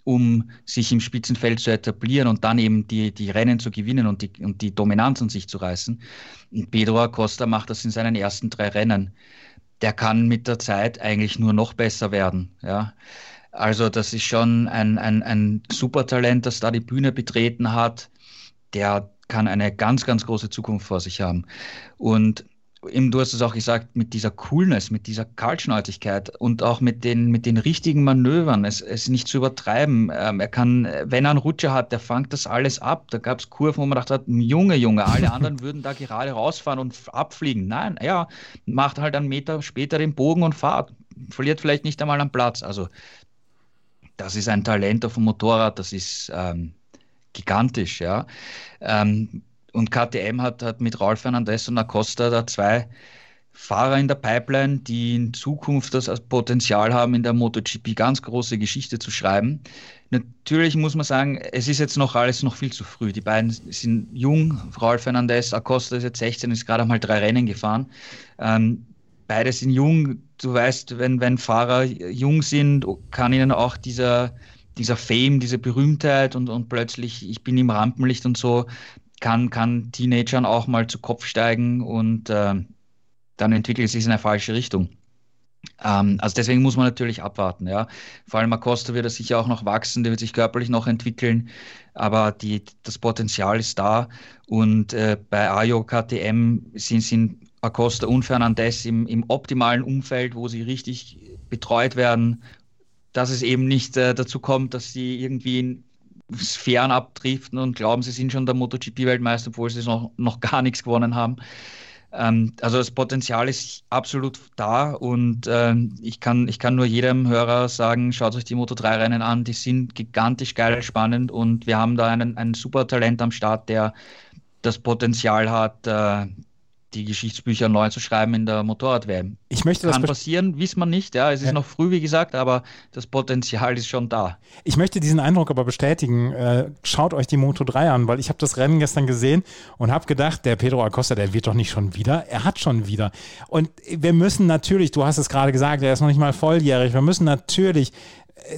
um sich im Spitzenfeld zu etablieren und dann eben die, die Rennen zu gewinnen und die, und die Dominanz an sich zu reißen. Und Pedro Acosta macht das in seinen ersten drei Rennen. Der kann mit der Zeit eigentlich nur noch besser werden. Ja. Also das ist schon ein, ein, ein Supertalent, das da die Bühne betreten hat der kann eine ganz, ganz große Zukunft vor sich haben. Und eben, du hast es auch gesagt, mit dieser Coolness, mit dieser Kaltschnäuzigkeit und auch mit den, mit den richtigen Manövern, es, es nicht zu übertreiben. Ähm, er kann, wenn er einen Rutscher hat, der fängt das alles ab. Da gab es Kurven, wo man dachte, Junge, Junge, alle [LAUGHS] anderen würden da gerade rausfahren und abfliegen. Nein, ja, macht halt einen Meter später den Bogen und fahrt. Verliert vielleicht nicht einmal am Platz. Also, das ist ein Talent auf dem Motorrad, das ist ähm, gigantisch, ja. Ähm, und KTM hat, hat mit Raul Fernandez und Acosta da zwei Fahrer in der Pipeline, die in Zukunft das Potenzial haben, in der MotoGP ganz große Geschichte zu schreiben. Natürlich muss man sagen, es ist jetzt noch alles noch viel zu früh. Die beiden sind jung. Raul Fernandez, Acosta ist jetzt 16, ist gerade mal drei Rennen gefahren. Ähm, beide sind jung. Du weißt, wenn, wenn Fahrer jung sind, kann ihnen auch dieser, dieser Fame, diese Berühmtheit und, und plötzlich, ich bin im Rampenlicht und so, kann, kann Teenagern auch mal zu Kopf steigen und äh, dann entwickelt es sich in eine falsche Richtung. Ähm, also deswegen muss man natürlich abwarten. Ja. Vor allem Acosta wird er sicher auch noch wachsen, der wird sich körperlich noch entwickeln, aber die, das Potenzial ist da. Und äh, bei Ayo KTM sind, sind Acosta und Fernandez im, im optimalen Umfeld, wo sie richtig betreut werden, dass es eben nicht äh, dazu kommt, dass sie irgendwie Sphären abdriften und glauben, sie sind schon der MotoGP-Weltmeister, obwohl sie noch, noch gar nichts gewonnen haben. Ähm, also das Potenzial ist absolut da und ähm, ich, kann, ich kann nur jedem Hörer sagen, schaut euch die Moto3-Rennen an, die sind gigantisch geil, spannend und wir haben da einen, einen super Talent am Start, der das Potenzial hat, äh, die Geschichtsbücher neu zu schreiben in der Motorrad-WM. Ich möchte das Kann passieren, wissen wir nicht. Ja, es ist ja. noch früh, wie gesagt, aber das Potenzial ist schon da. Ich möchte diesen Eindruck aber bestätigen. Äh, schaut euch die Moto 3 an, weil ich habe das Rennen gestern gesehen und habe gedacht, der Pedro Acosta, der wird doch nicht schon wieder. Er hat schon wieder. Und wir müssen natürlich, du hast es gerade gesagt, er ist noch nicht mal volljährig. Wir müssen natürlich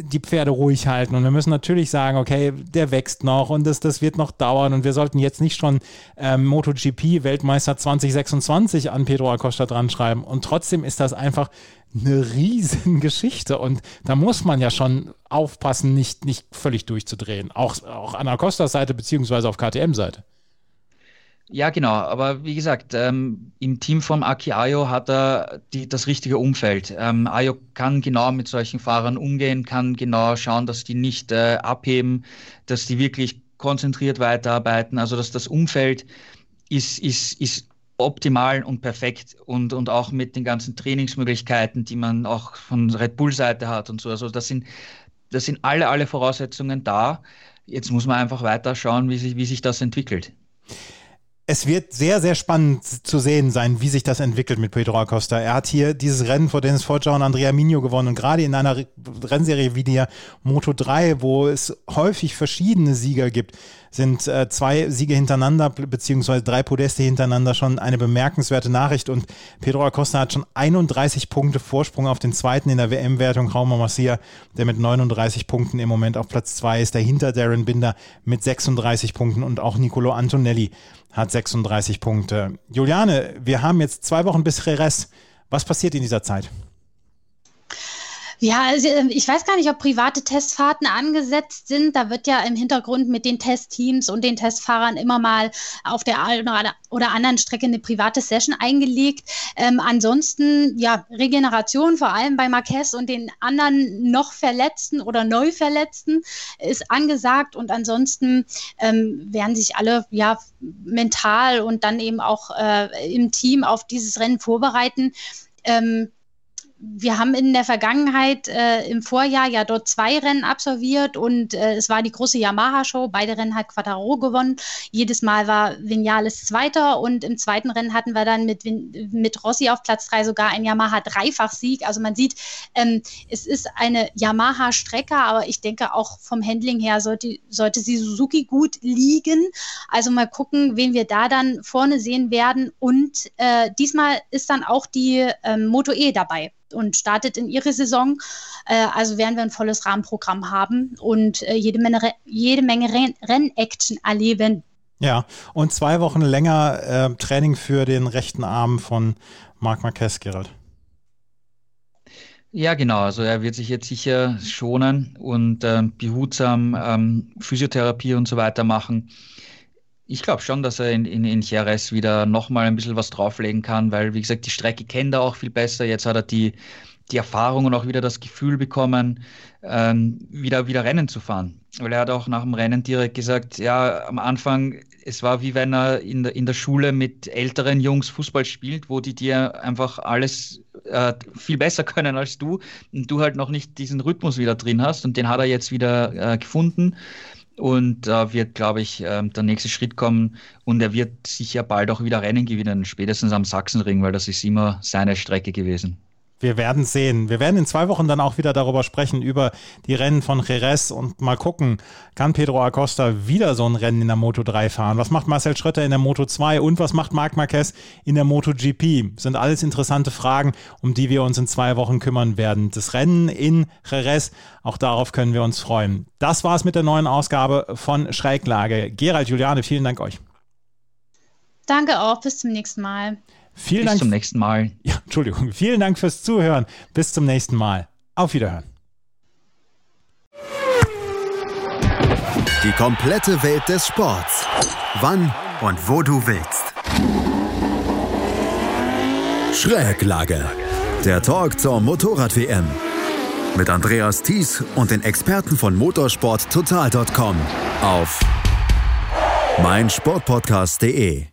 die Pferde ruhig halten. Und wir müssen natürlich sagen, okay, der wächst noch und das, das wird noch dauern. Und wir sollten jetzt nicht schon ähm, MotoGP Weltmeister 2026 an Pedro Acosta dran schreiben. Und trotzdem ist das einfach eine riesen Geschichte. Und da muss man ja schon aufpassen, nicht, nicht völlig durchzudrehen. Auch, auch an Acostas Seite beziehungsweise auf KTM-Seite. Ja, genau. Aber wie gesagt, ähm, im Team von Aki Ayo hat er die, das richtige Umfeld. Ähm, Ayo kann genau mit solchen Fahrern umgehen, kann genau schauen, dass die nicht äh, abheben, dass die wirklich konzentriert weiterarbeiten. Also dass das Umfeld ist, ist, ist optimal und perfekt und, und auch mit den ganzen Trainingsmöglichkeiten, die man auch von Red Bull-Seite hat und so. Also das sind, das sind alle, alle Voraussetzungen da. Jetzt muss man einfach weiter schauen, wie sich, wie sich das entwickelt es wird sehr, sehr spannend zu sehen sein, wie sich das entwickelt mit Pedro Acosta. Er hat hier dieses Rennen vor Dennis Foggia und Andrea Migno gewonnen und gerade in einer Rennserie wie der Moto 3, wo es häufig verschiedene Sieger gibt, sind äh, zwei Siege hintereinander, beziehungsweise drei Podeste hintereinander schon eine bemerkenswerte Nachricht. Und Pedro Acosta hat schon 31 Punkte Vorsprung auf den zweiten in der WM-Wertung. Rauma Marcia, der mit 39 Punkten im Moment auf Platz zwei ist, dahinter Darren Binder mit 36 Punkten und auch Nicolo Antonelli hat 36 Punkte. Juliane, wir haben jetzt zwei Wochen bis Jerez. Was passiert in dieser Zeit? Ja, also ähm, ich weiß gar nicht, ob private Testfahrten angesetzt sind. Da wird ja im Hintergrund mit den Testteams und den Testfahrern immer mal auf der einen oder anderen Strecke eine private Session eingelegt. Ähm, ansonsten, ja, Regeneration, vor allem bei Marquez und den anderen noch Verletzten oder neu Verletzten, ist angesagt. Und ansonsten ähm, werden sich alle ja mental und dann eben auch äh, im Team auf dieses Rennen vorbereiten. Ähm, wir haben in der Vergangenheit äh, im Vorjahr ja dort zwei Rennen absolviert und äh, es war die große Yamaha-Show. Beide Rennen hat Quattaro gewonnen. Jedes Mal war Vinales Zweiter und im zweiten Rennen hatten wir dann mit, mit Rossi auf Platz drei sogar ein Yamaha-Dreifach-Sieg. Also man sieht, ähm, es ist eine Yamaha-Strecke, aber ich denke auch vom Handling her sollte, sollte sie Suzuki gut liegen. Also mal gucken, wen wir da dann vorne sehen werden. Und äh, diesmal ist dann auch die ähm, Moto E dabei und startet in ihre Saison. Äh, also werden wir ein volles Rahmenprogramm haben und äh, jede Menge, jede Menge Renn Rennaction erleben. Ja, und zwei Wochen länger äh, Training für den rechten Arm von Marc Marquez, Gerald. Ja, genau. Also er wird sich jetzt sicher schonen und äh, behutsam ähm, Physiotherapie und so weiter machen. Ich glaube schon, dass er in, in, in Jerez wieder nochmal ein bisschen was drauflegen kann, weil, wie gesagt, die Strecke kennt er auch viel besser. Jetzt hat er die, die Erfahrung und auch wieder das Gefühl bekommen, ähm, wieder, wieder Rennen zu fahren. Weil er hat auch nach dem Rennen direkt gesagt, ja, am Anfang, es war wie wenn er in der, in der Schule mit älteren Jungs Fußball spielt, wo die dir einfach alles äh, viel besser [LAUGHS] können als du und du halt noch nicht diesen Rhythmus wieder drin hast und den hat er jetzt wieder äh, gefunden. Und da wird, glaube ich, ähm, der nächste Schritt kommen und er wird sicher bald auch wieder Rennen gewinnen, spätestens am Sachsenring, weil das ist immer seine Strecke gewesen. Wir werden sehen. Wir werden in zwei Wochen dann auch wieder darüber sprechen, über die Rennen von Jerez und mal gucken, kann Pedro Acosta wieder so ein Rennen in der Moto 3 fahren? Was macht Marcel Schröter in der Moto 2 und was macht Marc Marquez in der Moto GP? Sind alles interessante Fragen, um die wir uns in zwei Wochen kümmern werden. Das Rennen in Jerez, auch darauf können wir uns freuen. Das war's mit der neuen Ausgabe von Schräglage. Gerald, Juliane, vielen Dank euch. Danke auch. Bis zum nächsten Mal. Vielen Bis Dank. zum nächsten Mal. [LAUGHS] Ja, Entschuldigung. Vielen Dank fürs Zuhören. Bis zum nächsten Mal. Auf Wiederhören. Die komplette Welt des Sports. Wann und wo du willst. Schräglage. Der Talk zur Motorrad-WM. Mit Andreas Thies und den Experten von motorsporttotal.com auf meinsportpodcast.de.